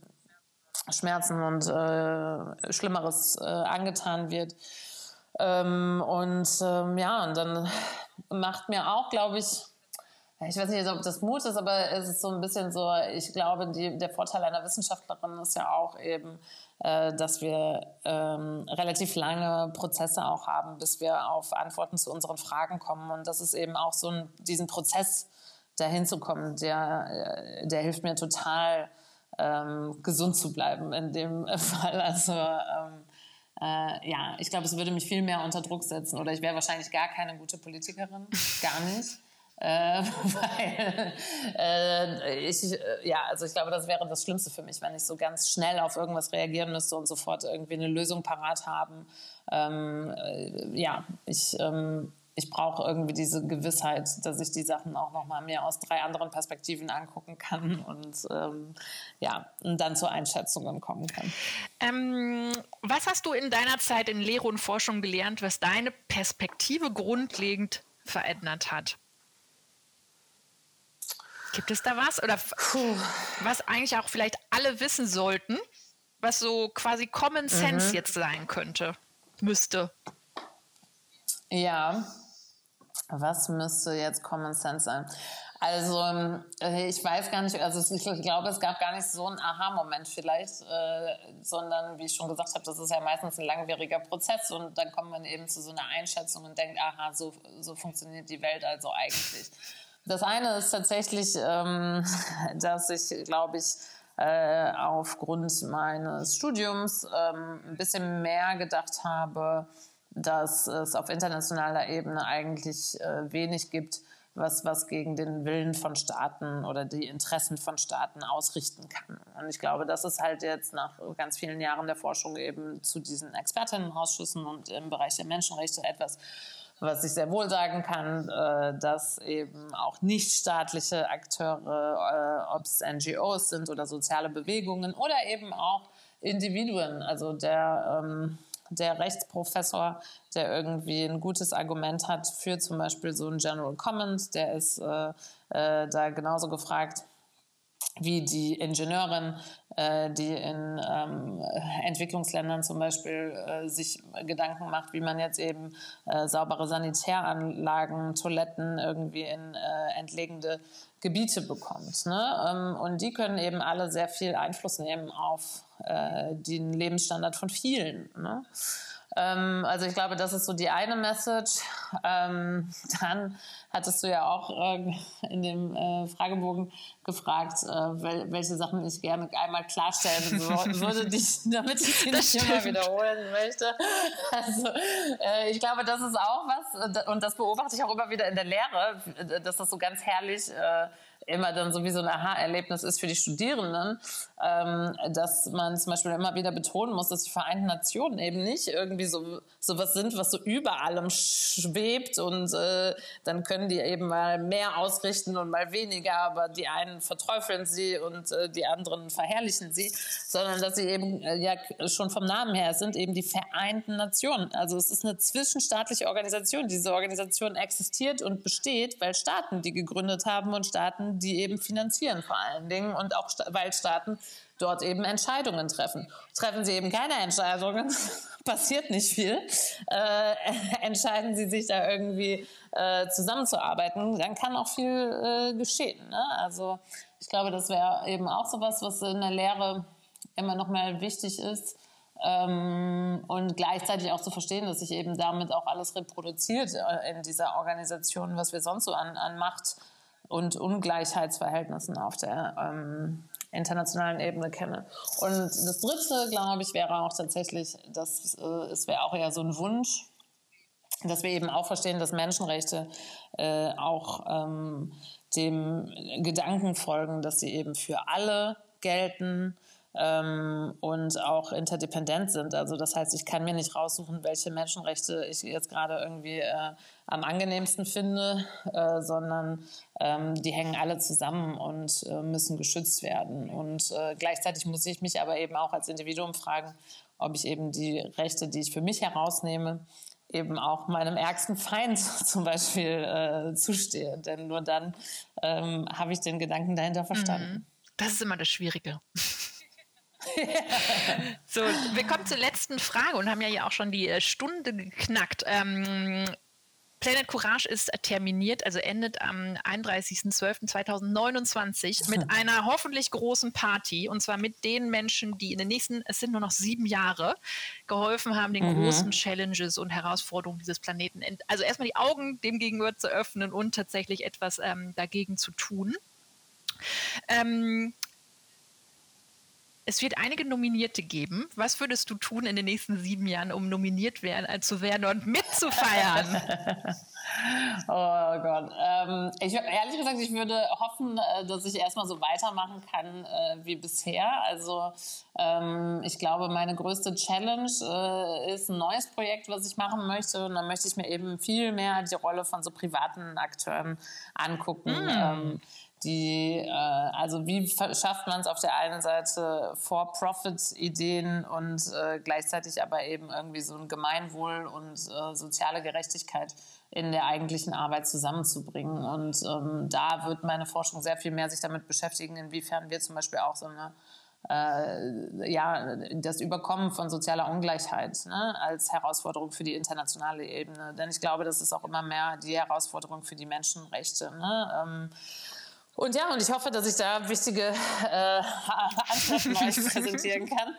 Schmerzen und äh, Schlimmeres äh, angetan wird. Ähm, und ähm, ja, und dann macht mir auch, glaube ich, ich weiß nicht, ob das Mut ist, aber es ist so ein bisschen so, ich glaube, die, der Vorteil einer Wissenschaftlerin ist ja auch eben, äh, dass wir ähm, relativ lange Prozesse auch haben, bis wir auf Antworten zu unseren Fragen kommen. Und das ist eben auch so ein, diesen Prozess dahin zu kommen, der, äh, der hilft mir total, ähm, gesund zu bleiben in dem [laughs] Fall. Also ähm, äh, ja, ich glaube, es würde mich viel mehr unter Druck setzen oder ich wäre wahrscheinlich gar keine gute Politikerin, gar nicht. [laughs] Äh, weil äh, ich, äh, ja, also ich glaube, das wäre das Schlimmste für mich, wenn ich so ganz schnell auf irgendwas reagieren müsste und sofort irgendwie eine Lösung parat haben. Ähm, äh, ja, ich ähm, ich brauche irgendwie diese Gewissheit, dass ich die Sachen auch noch mal mehr aus drei anderen Perspektiven angucken kann und ähm, ja, und dann zu Einschätzungen kommen kann. Ähm, was hast du in deiner Zeit in Lehre und Forschung gelernt, was deine Perspektive grundlegend verändert hat? Gibt es da was? Oder Puh. was eigentlich auch vielleicht alle wissen sollten, was so quasi Common Sense mhm. jetzt sein könnte, müsste? Ja, was müsste jetzt Common Sense sein? Also äh, ich weiß gar nicht, also ich glaube, es gab gar nicht so einen Aha-Moment vielleicht, äh, sondern wie ich schon gesagt habe, das ist ja meistens ein langwieriger Prozess und dann kommt man eben zu so einer Einschätzung und denkt, aha, so, so funktioniert die Welt also eigentlich. Das eine ist tatsächlich, ähm, [laughs] dass ich, glaube ich, äh, aufgrund meines Studiums ähm, ein bisschen mehr gedacht habe, dass es auf internationaler Ebene eigentlich äh, wenig gibt, was, was gegen den Willen von Staaten oder die Interessen von Staaten ausrichten kann. Und ich glaube, das ist halt jetzt nach ganz vielen Jahren der Forschung eben zu diesen Expertinnenausschüssen und im Bereich der Menschenrechte etwas, was ich sehr wohl sagen kann, äh, dass eben auch nichtstaatliche Akteure, äh, ob es NGOs sind oder soziale Bewegungen oder eben auch Individuen, also der ähm, der Rechtsprofessor, der irgendwie ein gutes Argument hat für zum Beispiel so ein General Comment, der ist äh, äh, da genauso gefragt wie die Ingenieurin, äh, die in ähm, Entwicklungsländern zum Beispiel äh, sich Gedanken macht, wie man jetzt eben äh, saubere Sanitäranlagen, Toiletten irgendwie in äh, entlegene Gebiete bekommt. Ne? Ähm, und die können eben alle sehr viel Einfluss nehmen auf äh, den Lebensstandard von vielen. Ne? Ähm, also ich glaube, das ist so die eine Message. Ähm, dann hattest du ja auch äh, in dem äh, Fragebogen gefragt, äh, wel welche Sachen ich gerne einmal klarstellen [laughs] würde, die, damit ich sie nicht immer wiederholen möchte. Also äh, ich glaube, das ist auch was, und das beobachte ich auch immer wieder in der Lehre, dass das so ganz herrlich äh, immer dann sowieso ein Aha-Erlebnis ist für die Studierenden, ähm, dass man zum Beispiel immer wieder betonen muss, dass die Vereinten Nationen eben nicht irgendwie so sowas sind, was so über allem schwebt und äh, dann können die eben mal mehr ausrichten und mal weniger, aber die einen verteufeln sie und äh, die anderen verherrlichen sie, sondern dass sie eben äh, ja schon vom Namen her sind eben die Vereinten Nationen. Also es ist eine zwischenstaatliche Organisation. Diese Organisation existiert und besteht, weil Staaten die gegründet haben und Staaten die eben finanzieren vor allen Dingen und auch weil Staaten dort eben Entscheidungen treffen. Treffen sie eben keine Entscheidungen, [laughs] passiert nicht viel. Äh, [laughs] entscheiden sie sich da irgendwie äh, zusammenzuarbeiten, dann kann auch viel äh, geschehen. Ne? Also ich glaube, das wäre eben auch sowas, was in der Lehre immer noch mal wichtig ist. Ähm, und gleichzeitig auch zu verstehen, dass sich eben damit auch alles reproduziert äh, in dieser Organisation, was wir sonst so an, an Macht und Ungleichheitsverhältnissen auf der ähm, internationalen Ebene kennen. Und das Dritte, glaube ich, wäre auch tatsächlich, dass äh, es wäre auch eher so ein Wunsch, dass wir eben auch verstehen, dass Menschenrechte äh, auch ähm, dem Gedanken folgen, dass sie eben für alle gelten ähm, und auch interdependent sind. Also das heißt, ich kann mir nicht raussuchen, welche Menschenrechte ich jetzt gerade irgendwie äh, am angenehmsten finde, äh, sondern ähm, die hängen alle zusammen und äh, müssen geschützt werden. Und äh, gleichzeitig muss ich mich aber eben auch als Individuum fragen, ob ich eben die Rechte, die ich für mich herausnehme, eben auch meinem ärgsten Feind [laughs] zum Beispiel äh, zustehe. Denn nur dann ähm, habe ich den Gedanken dahinter verstanden. Mhm. Das ist immer das Schwierige. [laughs] [laughs] so, wir kommen zur letzten Frage und haben ja hier auch schon die äh, Stunde geknackt. Ähm, Planet Courage ist terminiert, also endet am 31.12.2029 [laughs] mit einer hoffentlich großen Party und zwar mit den Menschen, die in den nächsten, es sind nur noch sieben Jahre, geholfen haben, den mhm. großen Challenges und Herausforderungen dieses Planeten, also erstmal die Augen dem gegenüber zu öffnen und tatsächlich etwas ähm, dagegen zu tun. Ähm, es wird einige Nominierte geben. Was würdest du tun in den nächsten sieben Jahren, um nominiert werden, äh, zu werden und mitzufeiern? [laughs] oh Gott. Ähm, ich, ehrlich gesagt, ich würde hoffen, äh, dass ich erstmal so weitermachen kann äh, wie bisher. Also ähm, ich glaube, meine größte Challenge äh, ist ein neues Projekt, was ich machen möchte. Und dann möchte ich mir eben viel mehr die Rolle von so privaten Akteuren angucken. Mm. Ähm, die, äh, also wie schafft man es auf der einen Seite For-Profit-Ideen und äh, gleichzeitig aber eben irgendwie so ein Gemeinwohl und äh, soziale Gerechtigkeit in der eigentlichen Arbeit zusammenzubringen. Und ähm, da wird meine Forschung sehr viel mehr sich damit beschäftigen, inwiefern wir zum Beispiel auch so eine äh, ja, das Überkommen von sozialer Ungleichheit ne, als Herausforderung für die internationale Ebene. Denn ich glaube, das ist auch immer mehr die Herausforderung für die Menschenrechte. Ne? Ähm, und ja, und ich hoffe, dass ich da wichtige äh, [laughs] Antworten euch [laughs] präsentieren kann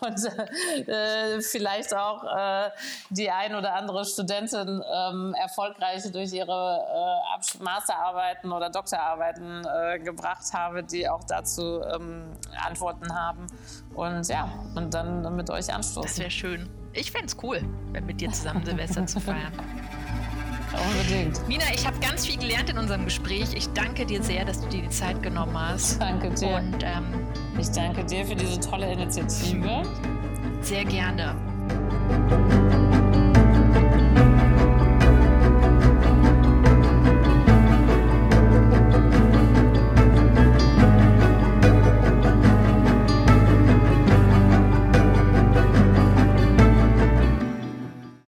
und äh, vielleicht auch äh, die ein oder andere Studentin ähm, erfolgreich durch ihre äh, Masterarbeiten oder Doktorarbeiten äh, gebracht habe, die auch dazu ähm, Antworten haben. Und ja, und dann mit euch anstoßen. Das wäre schön. Ich fände es cool, mit dir zusammen Silvester zu feiern. [laughs] Unbedingt. Mina, ich habe ganz viel gelernt in unserem Gespräch. Ich danke dir sehr, dass du dir die Zeit genommen hast. Danke dir. Und ähm, ich danke dir für diese tolle Initiative. Sehr gerne.